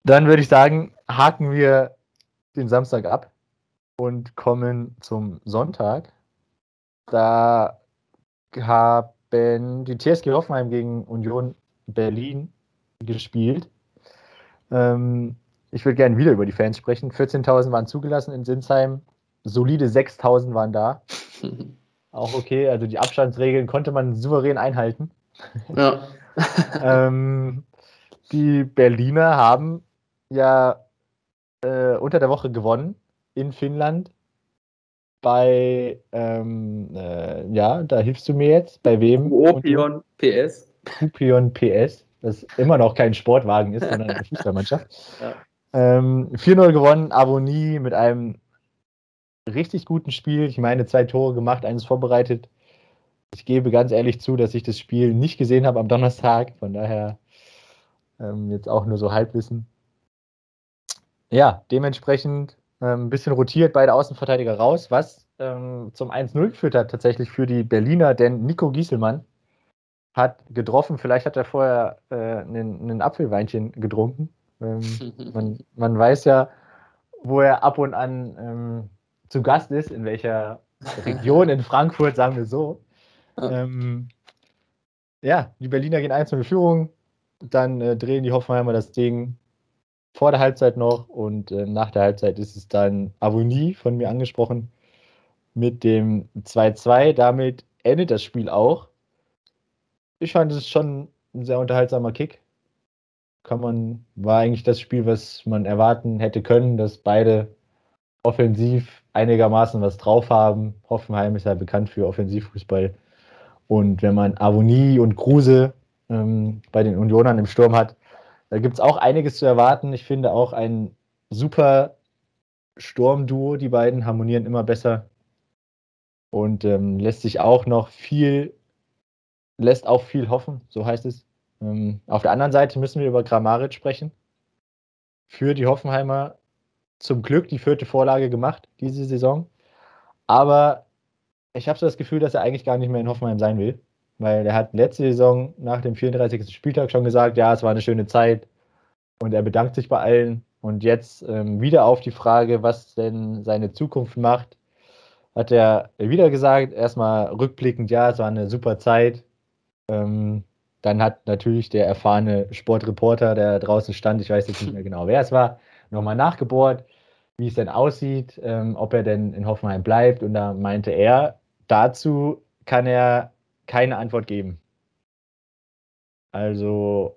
Dann würde ich sagen, haken wir den Samstag ab und kommen zum Sonntag. Da haben die TSG Hoffenheim gegen Union Berlin gespielt. Ähm, ich würde gerne wieder über die Fans sprechen. 14.000 waren zugelassen in Sinsheim. Solide 6.000 waren da. Auch okay, also die Abstandsregeln konnte man souverän einhalten. Ja. ähm, die Berliner haben ja äh, unter der Woche gewonnen in Finnland. Bei, ähm, äh, ja, da hilfst du mir jetzt. Bei wem? Upion PS. Upion PS, das immer noch kein Sportwagen ist, sondern eine Fußballmannschaft. Ja. Ähm, 4-0 gewonnen, Avonie mit einem richtig guten Spiel. Ich meine, zwei Tore gemacht, eines vorbereitet. Ich gebe ganz ehrlich zu, dass ich das Spiel nicht gesehen habe am Donnerstag. Von daher ähm, jetzt auch nur so Halbwissen. Ja, dementsprechend ähm, ein bisschen rotiert beide Außenverteidiger raus, was ähm, zum 1-0 geführt hat tatsächlich für die Berliner, denn Nico Gieselmann hat getroffen. Vielleicht hat er vorher äh, einen Apfelweinchen getrunken. Ähm, man, man, weiß ja, wo er ab und an ähm, zu Gast ist, in welcher Region in Frankfurt, sagen wir so. Ähm, ja, die Berliner gehen 1 in Führung, dann äh, drehen die Hoffenheimer das Ding vor der Halbzeit noch und äh, nach der Halbzeit ist es dann Avonie von mir angesprochen mit dem 2-2. Damit endet das Spiel auch. Ich fand es schon ein sehr unterhaltsamer Kick. Kann man, war eigentlich das Spiel, was man erwarten hätte können, dass beide offensiv einigermaßen was drauf haben. Hoffenheim ist ja bekannt für Offensivfußball. Und wenn man Avonie und Kruse ähm, bei den Unionern im Sturm hat, da gibt es auch einiges zu erwarten. Ich finde auch ein super Sturmduo. Die beiden harmonieren immer besser. Und ähm, lässt sich auch noch viel, lässt auch viel hoffen, so heißt es. Ähm, auf der anderen Seite müssen wir über Grammaric sprechen. Für die Hoffenheimer zum Glück die vierte Vorlage gemacht diese Saison. Aber ich habe so das Gefühl, dass er eigentlich gar nicht mehr in Hoffenheim sein will. weil er hat letzte Saison nach dem 34. Spieltag schon gesagt, ja, es war eine schöne Zeit und er bedankt sich bei allen. Und jetzt ähm, wieder auf die Frage, was denn seine Zukunft macht, hat er wieder gesagt, erstmal rückblickend, ja, es war eine super Zeit. Ähm, dann hat natürlich der erfahrene Sportreporter, der draußen stand, ich weiß jetzt nicht mehr genau, wer es war, nochmal nachgebohrt, wie es denn aussieht, ähm, ob er denn in Hoffenheim bleibt. Und da meinte er, dazu kann er keine Antwort geben. Also,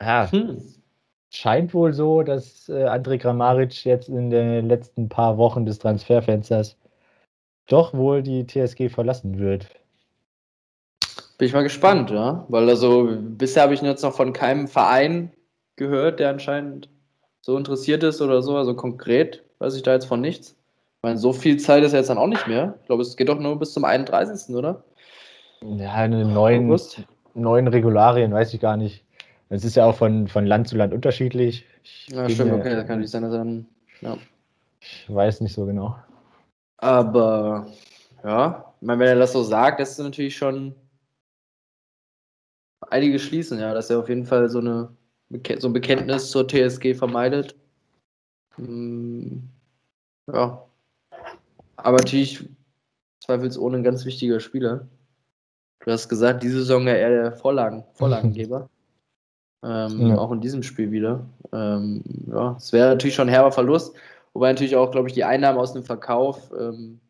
ja, hm. scheint wohl so, dass äh, André Kramaric jetzt in den letzten paar Wochen des Transferfensters doch wohl die TSG verlassen wird. Bin ich mal gespannt, ja. Weil also bisher habe ich jetzt noch von keinem Verein gehört, der anscheinend so interessiert ist oder so. Also konkret weiß ich da jetzt von nichts. Ich meine, so viel Zeit ist jetzt dann auch nicht mehr. Ich glaube, es geht doch nur bis zum 31. oder? Ja, eine neuen, neuen Regularien weiß ich gar nicht. Es ist ja auch von, von Land zu Land unterschiedlich. Ich ja, stimmt, okay, da kann ich sein, dass dann. Ja. Ich weiß nicht so genau. Aber ja, ich meine, wenn er das so sagt, das ist natürlich schon einige schließen, ja, dass er auf jeden Fall so, eine, so ein Bekenntnis zur TSG vermeidet. Hm, ja. Aber natürlich zweifelsohne ein ganz wichtiger Spieler. Du hast gesagt, diese Saison ja eher der Vorlagen, Vorlagengeber. ähm, ja. Auch in diesem Spiel wieder. Ähm, ja, es wäre natürlich schon ein herber Verlust. Wobei natürlich auch, glaube ich, die Einnahmen aus dem Verkauf ähm,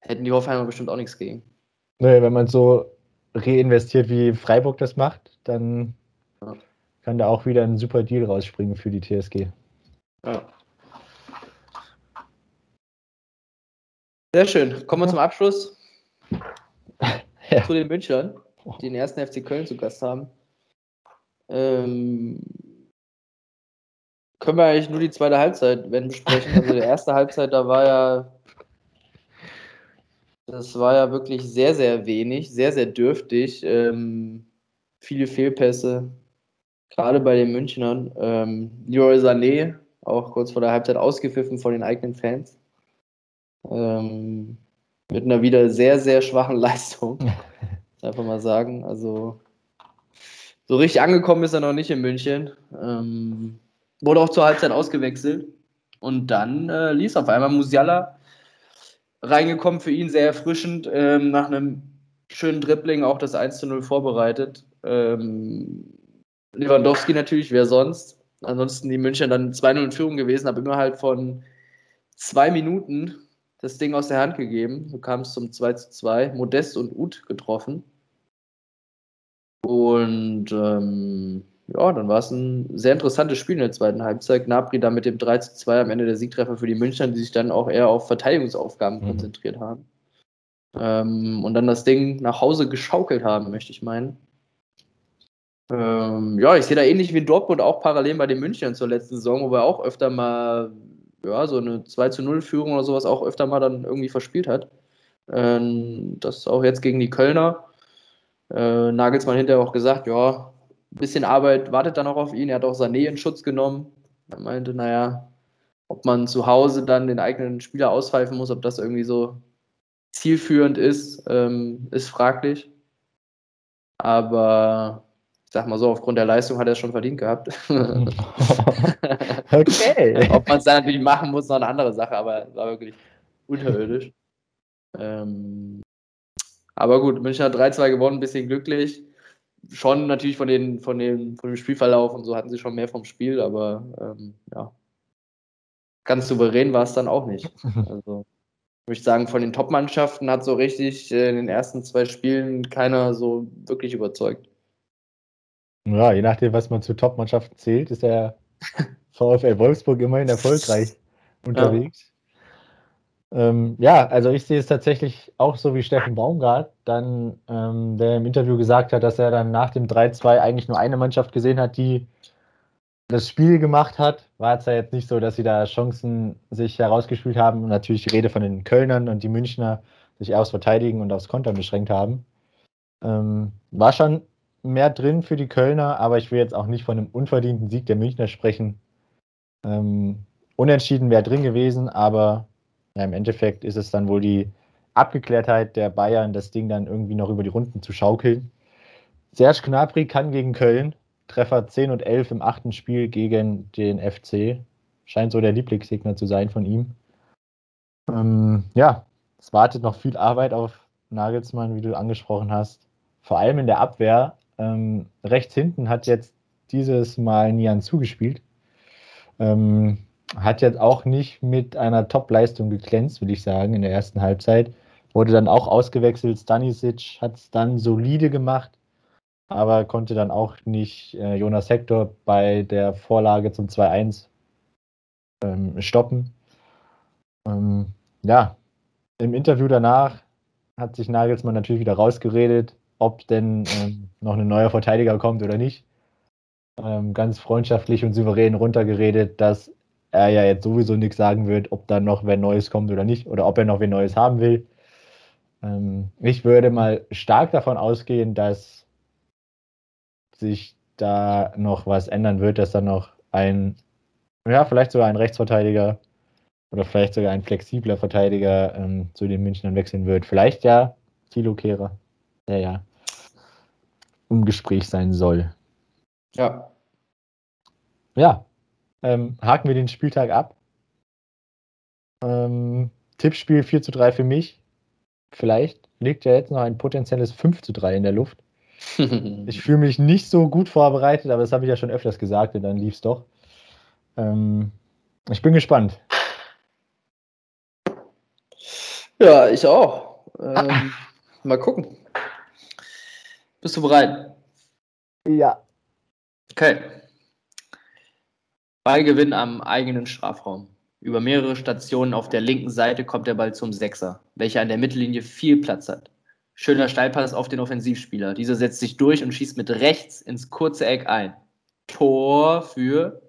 hätten die Hoffenheimer bestimmt auch nichts gegen. Nee, wenn man so reinvestiert, wie Freiburg das macht, dann. Kann da auch wieder ein super Deal rausspringen für die TSG. Ja. Sehr schön. Kommen wir zum Abschluss. ja. Zu den Münchnern, die den ersten FC Köln zu Gast haben. Ähm, können wir eigentlich nur die zweite Halbzeit wenn besprechen. Also die erste Halbzeit, da war ja das war ja wirklich sehr, sehr wenig, sehr, sehr dürftig. Ähm, viele Fehlpässe, gerade bei den Münchnern. Ähm, Leroy Sané, auch kurz vor der Halbzeit ausgepfiffen von den eigenen Fans. Ähm, mit einer wieder sehr, sehr schwachen Leistung. Einfach mal sagen. Also, so richtig angekommen ist er noch nicht in München. Ähm, wurde auch zur Halbzeit ausgewechselt. Und dann äh, ließ auf einmal Musiala reingekommen für ihn, sehr erfrischend, ähm, nach einem schönen Dribbling auch das 1 zu 0 vorbereitet. Ähm, Lewandowski natürlich, wer sonst? Ansonsten die München dann 2-0 in Führung gewesen, aber innerhalb von zwei Minuten das Ding aus der Hand gegeben. So kam es zum 2 zu 2. Modest und Ut getroffen. Und ähm, ja, dann war es ein sehr interessantes Spiel in der zweiten Halbzeit. Gnabry dann mit dem 3 zu 2 am Ende der Siegtreffer für die Münchner, die sich dann auch eher auf Verteidigungsaufgaben mhm. konzentriert haben. Ähm, und dann das Ding nach Hause geschaukelt haben, möchte ich meinen. Ähm, ja, ich sehe da ähnlich wie in Dortmund auch parallel bei den Münchnern zur letzten Saison, wo er auch öfter mal, ja, so eine 2 zu 0 Führung oder sowas auch öfter mal dann irgendwie verspielt hat. Ähm, das auch jetzt gegen die Kölner. Äh, Nagelsmann hinterher auch gesagt, ja, ein bisschen Arbeit wartet dann auch auf ihn. Er hat auch Sané in Schutz genommen. Er meinte, naja, ob man zu Hause dann den eigenen Spieler auspfeifen muss, ob das irgendwie so zielführend ist, ähm, ist fraglich. Aber sag mal so, aufgrund der Leistung hat er es schon verdient gehabt. okay. Ob man es dann natürlich machen muss, noch eine andere Sache, aber es war wirklich unterirdisch. ähm, aber gut, München hat 3-2 gewonnen, ein bisschen glücklich schon natürlich von, den, von, den, von dem Spielverlauf und so hatten sie schon mehr vom Spiel, aber ähm, ja, ganz souverän war es dann auch nicht. Also ich sagen, von den Top-Mannschaften hat so richtig äh, in den ersten zwei Spielen keiner so wirklich überzeugt. Ja, je nachdem, was man zu Top-Mannschaften zählt, ist der VfL Wolfsburg immerhin erfolgreich unterwegs. Ähm, ja, also ich sehe es tatsächlich auch so wie Steffen Baumgart, dann, ähm, der im Interview gesagt hat, dass er dann nach dem 3-2 eigentlich nur eine Mannschaft gesehen hat, die das Spiel gemacht hat. War es ja jetzt nicht so, dass sie da Chancen sich herausgespielt haben. Und natürlich die Rede von den Kölnern und die Münchner sich aufs Verteidigen und aufs Kontern beschränkt haben. Ähm, war schon mehr drin für die Kölner, aber ich will jetzt auch nicht von einem unverdienten Sieg der Münchner sprechen. Ähm, unentschieden wäre drin gewesen, aber ja, im Endeffekt ist es dann wohl die Abgeklärtheit der Bayern, das Ding dann irgendwie noch über die Runden zu schaukeln. Serge Gnabry kann gegen Köln, Treffer 10 und 11 im achten Spiel gegen den FC. Scheint so der Lieblingsgegner zu sein von ihm. Ähm, ja, es wartet noch viel Arbeit auf Nagelsmann, wie du angesprochen hast. Vor allem in der Abwehr. Ähm, rechts hinten hat jetzt dieses Mal Nian zugespielt. Ähm, hat jetzt auch nicht mit einer Top-Leistung geglänzt, würde ich sagen, in der ersten Halbzeit. Wurde dann auch ausgewechselt. Stanisic hat es dann solide gemacht, aber konnte dann auch nicht äh, Jonas Hector bei der Vorlage zum 2-1 ähm, stoppen. Ähm, ja, im Interview danach hat sich Nagelsmann natürlich wieder rausgeredet, ob denn ähm, noch ein neuer Verteidiger kommt oder nicht. Ähm, ganz freundschaftlich und souverän runtergeredet, dass er ja jetzt sowieso nichts sagen wird, ob da noch wer Neues kommt oder nicht, oder ob er noch wer Neues haben will. Ähm, ich würde mal stark davon ausgehen, dass sich da noch was ändern wird, dass da noch ein, ja, vielleicht sogar ein Rechtsverteidiger oder vielleicht sogar ein flexibler Verteidiger ähm, zu den Münchnern wechseln wird. Vielleicht ja Thilo Kehrer, der ja im Gespräch sein soll. Ja. Ja, ähm, haken wir den Spieltag ab. Ähm, Tippspiel 4 zu 3 für mich. Vielleicht liegt ja jetzt noch ein potenzielles 5 zu 3 in der Luft. ich fühle mich nicht so gut vorbereitet, aber das habe ich ja schon öfters gesagt und dann lief es doch. Ähm, ich bin gespannt. Ja, ich auch. Ähm, mal gucken. Bist du bereit? Ja. Okay. Ballgewinn am eigenen Strafraum. Über mehrere Stationen auf der linken Seite kommt der Ball zum Sechser, welcher an der Mittellinie viel Platz hat. Schöner Steilpass auf den Offensivspieler. Dieser setzt sich durch und schießt mit rechts ins kurze Eck ein. Tor für.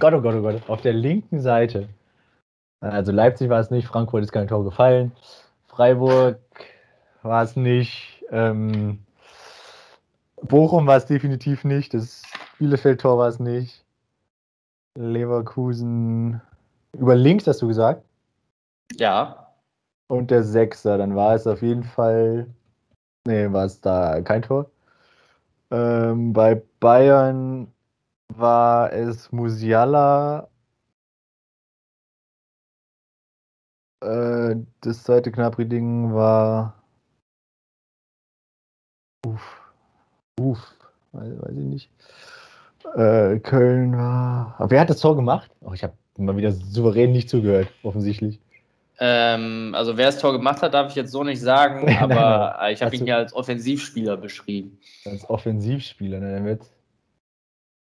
Gott, oh Gott, oh Gott. Auf der linken Seite. Also Leipzig war es nicht, Frankfurt ist kein Tor gefallen. Freiburg war es nicht. Ähm, Bochum war es definitiv nicht. Das Bielefeld-Tor war es nicht. Leverkusen. Über links hast du gesagt? Ja. Und der Sechser, dann war es auf jeden Fall. Nee, war es da kein Tor. Ähm, bei Bayern war es Musiala. Äh, das zweite Knabri-Ding war. Uff. Uff. Weiß, weiß ich nicht. Äh, Köln war. Aber wer hat das Tor gemacht? Oh, ich habe mal wieder souverän nicht zugehört, offensichtlich. Ähm, also wer das Tor gemacht hat, darf ich jetzt so nicht sagen, aber nein, nein. ich habe ihn ja als Offensivspieler beschrieben. Als Offensivspieler, ne? wird,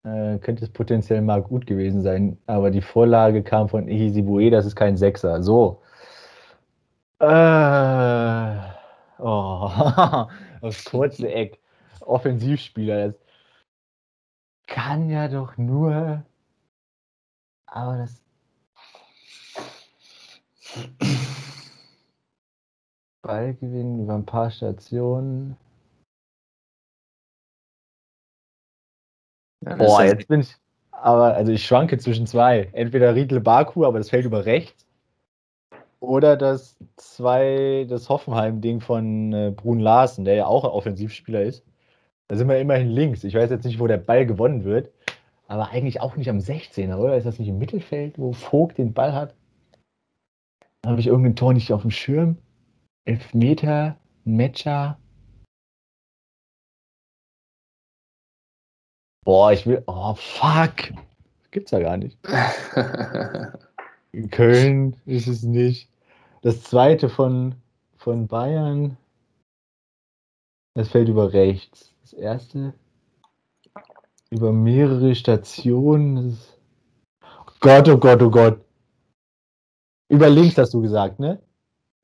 äh, könnte es potenziell mal gut gewesen sein, aber die Vorlage kam von Ihizibue, das ist kein Sechser. So. Äh, oh, das kurze Eck. Offensivspieler, das kann ja doch nur. Aber das. Ballgewinn über ein paar Stationen. Ja, Boah, jetzt bin ich. Aber also ich schwanke zwischen zwei. Entweder Riedle Baku, aber das fällt über rechts. Oder das zwei, das Hoffenheim-Ding von äh, Brun Larsen, der ja auch ein Offensivspieler ist. Da sind wir immerhin links. Ich weiß jetzt nicht, wo der Ball gewonnen wird, aber eigentlich auch nicht am 16er, oder? Ist das nicht im Mittelfeld, wo Vogt den Ball hat? Da habe ich irgendein Tor nicht auf dem Schirm. Elfmeter, Matcher. Boah, ich will. Oh, fuck. Das gibt's ja gar nicht. In Köln ist es nicht. Das zweite von, von Bayern. Das fällt über rechts erste über mehrere Stationen. Gott, oh Gott, oh Gott. Über links hast du gesagt, ne?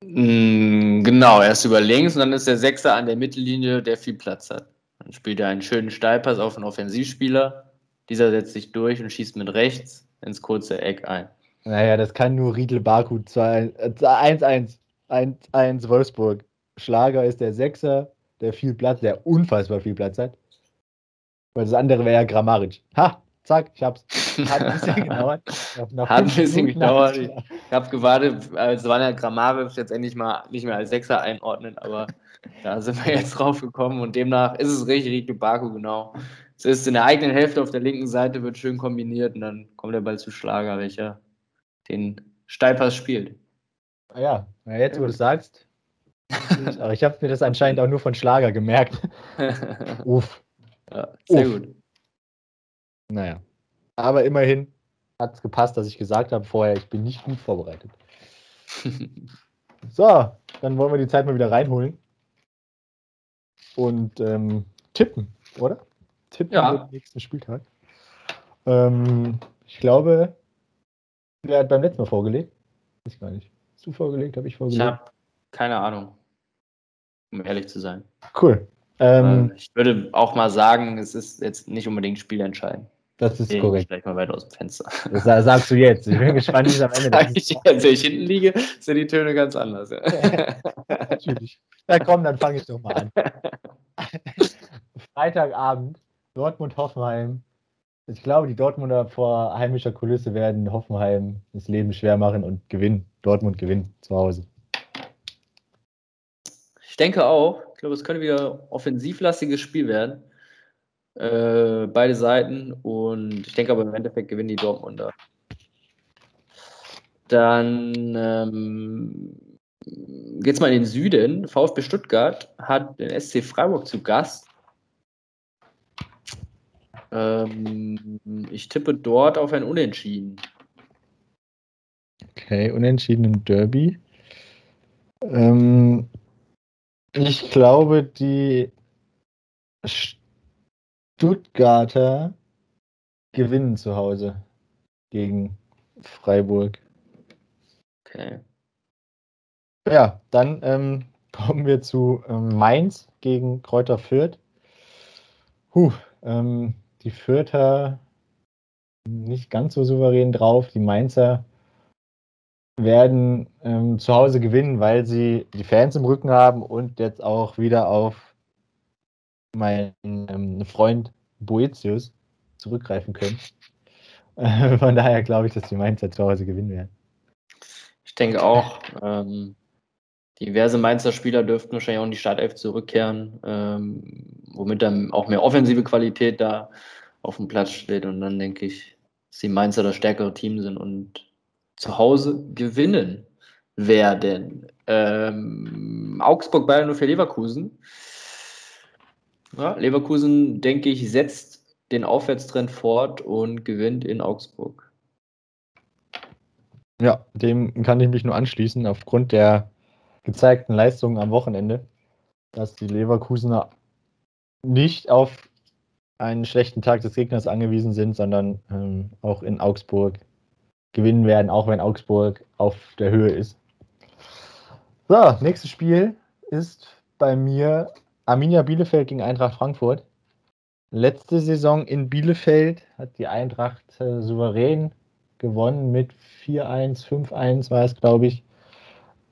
Mm, genau, erst über links und dann ist der Sechser an der Mittellinie, der viel Platz hat. Dann spielt er einen schönen Steilpass auf einen Offensivspieler. Dieser setzt sich durch und schießt mit rechts ins kurze Eck ein. Naja, das kann nur Riedel Baku 1-1. 1-1 Wolfsburg. Schlager ist der Sechser, der viel Platz, der unfassbar viel Platz hat. Weil das andere wäre ja Grammaric. Ha, zack, ich hab's. Hat ein bisschen gedauert. Hat ein bisschen gedauert. Ich habe gewartet, als Vanja Gramarev jetzt endlich mal nicht mehr als Sechser einordnen, aber da sind wir jetzt drauf gekommen und demnach ist es richtig Rico Baku, genau. Es ist in der eigenen Hälfte auf der linken Seite, wird schön kombiniert und dann kommt der Ball zu Schlager, welcher den Steilpass spielt. Ah ja, ja jetzt wo du es sagst. Aber ich habe mir das anscheinend auch nur von Schlager gemerkt. Uff. Ja, sehr Uff. gut. Naja. Aber immerhin hat es gepasst, dass ich gesagt habe vorher, ich bin nicht gut vorbereitet. so, dann wollen wir die Zeit mal wieder reinholen. Und ähm, tippen, oder? Tippen ja. den nächsten Spieltag. Ähm, ich glaube, wer hat beim letzten Mal vorgelegt? Weiß ich gar nicht. Hast du vorgelegt? Habe ich vorgelegt? Ich habe keine Ahnung, um ehrlich zu sein. Cool. Ähm, ich würde auch mal sagen, es ist jetzt nicht unbedingt spielentscheidend. Das ist Deswegen korrekt. Vielleicht mal weiter aus dem Fenster. Das sagst du jetzt. Ich bin gespannt, wie es am Ende ist. Wenn ich hinten liege, sind die Töne ganz anders. Ja. Natürlich. Na komm, dann fange ich doch mal an. Freitagabend, Dortmund-Hoffenheim. Ich glaube, die Dortmunder vor heimischer Kulisse werden Hoffenheim das Leben schwer machen und gewinnen. Dortmund gewinnt zu Hause. Ich denke auch. Ich glaube, es könnte wieder offensivlastiges Spiel werden. Äh, beide Seiten. Und ich denke aber im Endeffekt gewinnen die Dortmunder. Dann ähm, geht es mal in den Süden. VfB Stuttgart hat den SC Freiburg zu Gast. Ähm, ich tippe dort auf ein Unentschieden. Okay, Unentschieden im Derby. Ähm, ich glaube, die Stuttgarter gewinnen zu Hause gegen Freiburg. Okay. Ja, dann ähm, kommen wir zu ähm, Mainz gegen Kräuter Fürth. Huh, ähm, die Fürther nicht ganz so souverän drauf. Die Mainzer werden ähm, zu Hause gewinnen, weil sie die Fans im Rücken haben und jetzt auch wieder auf meinen ähm, Freund Boetius zurückgreifen können. Äh, von daher glaube ich, dass die Mainzer zu Hause gewinnen werden. Ich denke auch. Ähm, diverse Mainzer Spieler dürften wahrscheinlich auch in die Startelf zurückkehren, ähm, womit dann auch mehr offensive Qualität da auf dem Platz steht. Und dann denke ich, dass die Mainzer das stärkere Team sind und zu Hause gewinnen werden. Ähm, Augsburg, Bayern für Leverkusen. Ja, Leverkusen, denke ich, setzt den Aufwärtstrend fort und gewinnt in Augsburg. Ja, dem kann ich mich nur anschließen, aufgrund der gezeigten Leistungen am Wochenende, dass die Leverkusener nicht auf einen schlechten Tag des Gegners angewiesen sind, sondern ähm, auch in Augsburg gewinnen werden, auch wenn Augsburg auf der Höhe ist. So, nächstes Spiel ist bei mir Arminia Bielefeld gegen Eintracht Frankfurt. Letzte Saison in Bielefeld hat die Eintracht äh, souverän gewonnen mit 4-1, 5-1 war es, glaube ich.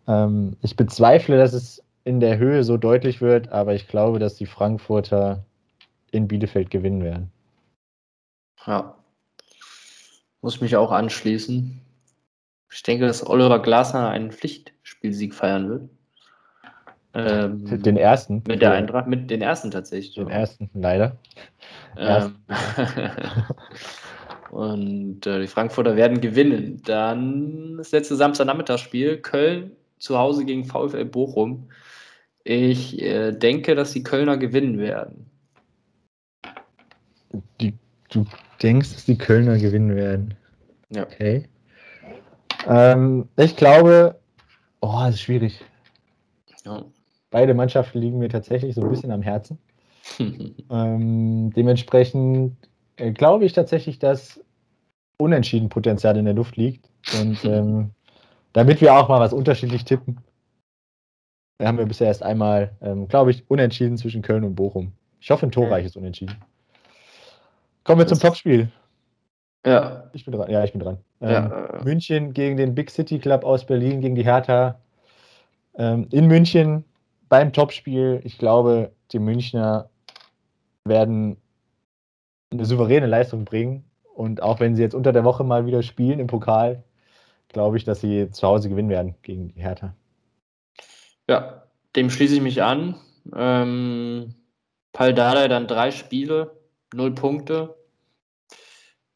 Ähm, ich bezweifle, dass es in der Höhe so deutlich wird, aber ich glaube, dass die Frankfurter in Bielefeld gewinnen werden. Ja, muss mich auch anschließen. Ich denke, dass Oliver Glasner einen Pflichtspielsieg feiern wird. Ähm, den ersten? Mit der Eintracht, mit den ersten tatsächlich. Den ersten, leider. Ähm, und äh, die Frankfurter werden gewinnen. Dann das letzte Samstagnachmittagsspiel, Köln zu Hause gegen VfL Bochum. Ich äh, denke, dass die Kölner gewinnen werden. Die, du denkst, dass die Kölner gewinnen werden? Ja. Okay. Ähm, ich glaube, oh, das ist schwierig. Ja. Beide Mannschaften liegen mir tatsächlich so ein bisschen am Herzen. ähm, dementsprechend äh, glaube ich tatsächlich, dass unentschieden Potenzial in der Luft liegt. Und ähm, damit wir auch mal was unterschiedlich tippen, haben wir bisher erst einmal, ähm, glaube ich, unentschieden zwischen Köln und Bochum. Ich hoffe, ein torreiches Unentschieden. Kommen wir zum Topspiel. Ja. Ich bin dran. Ja, ich bin dran. Ja. Ähm, München gegen den Big City Club aus Berlin, gegen die Hertha. Ähm, in München beim Topspiel. Ich glaube, die Münchner werden eine souveräne Leistung bringen Und auch wenn sie jetzt unter der Woche mal wieder spielen im Pokal, glaube ich, dass sie zu Hause gewinnen werden gegen die Hertha. Ja, dem schließe ich mich an. Ähm, Paldada dann drei Spiele, null Punkte.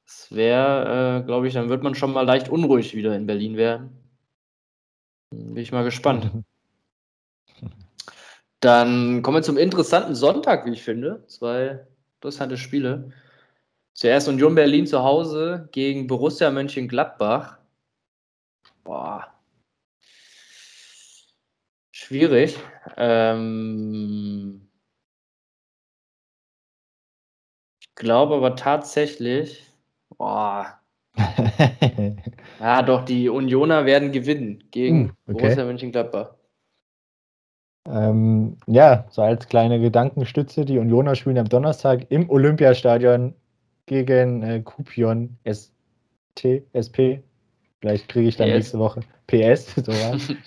Das wäre, äh, glaube ich, dann wird man schon mal leicht unruhig wieder in Berlin werden. Bin ich mal gespannt. Dann kommen wir zum interessanten Sonntag, wie ich finde. Zwei interessante Spiele. Zuerst Union Berlin zu Hause gegen Borussia Mönchengladbach. Boah. Schwierig. Ähm ich glaube aber tatsächlich, boah. ja, doch, die Unioner werden gewinnen gegen uh, okay. Borussia Mönchengladbach. Ähm, ja, so als kleine Gedankenstütze, die Unioner spielen am Donnerstag im Olympiastadion gegen äh, Kupion ST, SP. Vielleicht kriege ich dann PS. nächste Woche PS, so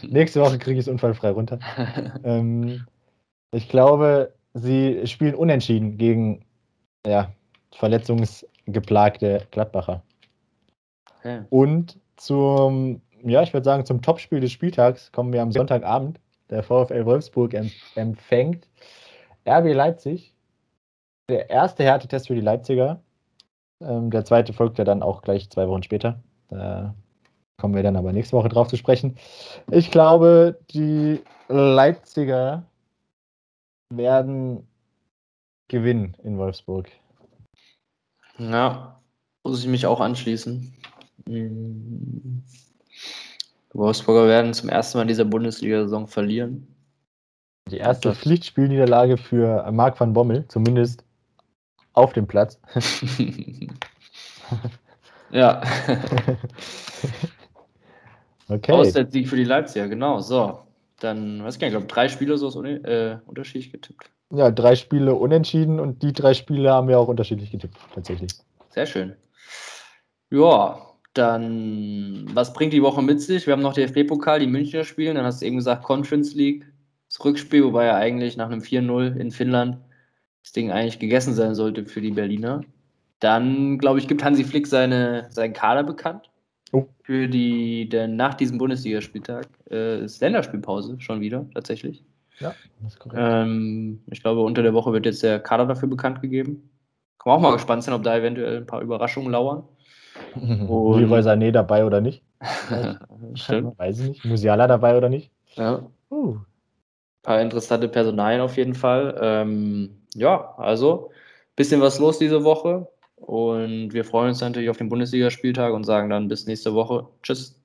nächste Woche kriege ich es unfallfrei runter. ähm, ich glaube, sie spielen unentschieden gegen ja, verletzungsgeplagte Gladbacher. Okay. Und zum, ja, ich würde sagen, zum Topspiel des Spieltags kommen wir am Sonntagabend der VfL Wolfsburg empfängt RB Leipzig. Der erste Härtetest für die Leipziger. Ähm, der zweite folgt ja dann auch gleich zwei Wochen später. Da kommen wir dann aber nächste Woche drauf zu sprechen. Ich glaube, die Leipziger werden gewinnen in Wolfsburg. Ja, muss ich mich auch anschließen. Die Wolfsburger werden zum ersten Mal in dieser Bundesliga-Saison verlieren. Die erste Pflichtspielniederlage für Marc van Bommel, zumindest auf dem Platz. ja. okay. Auswärtssieg für die Leipziger, genau. So, dann, weiß ich gar nicht, ich glaube, drei Spiele so äh, unterschiedlich getippt. Ja, drei Spiele unentschieden und die drei Spiele haben wir auch unterschiedlich getippt, tatsächlich. Sehr schön. Ja, dann, was bringt die Woche mit sich? Wir haben noch DFB-Pokal, die Münchner spielen. Dann hast du eben gesagt, Conference League, das Rückspiel, wobei ja eigentlich nach einem 4-0 in Finnland das Ding eigentlich gegessen sein sollte für die Berliner. Dann, glaube ich, gibt Hansi Flick seine, seinen Kader bekannt. Oh. Für die, denn nach diesem Bundesligaspieltag äh, ist Länderspielpause schon wieder, tatsächlich. Ja, das ist korrekt. Ähm, ich glaube, unter der Woche wird jetzt der Kader dafür bekannt gegeben. Kann man auch mal gespannt sein, ob da eventuell ein paar Überraschungen lauern. Und Leroy Sané dabei oder nicht? Stimmt. Weiß ich nicht. Musiala dabei oder nicht? Ja. Uh. Ein paar interessante Personalien auf jeden Fall. Ähm, ja, also bisschen was los diese Woche. Und wir freuen uns natürlich auf den Bundesligaspieltag und sagen dann bis nächste Woche. Tschüss.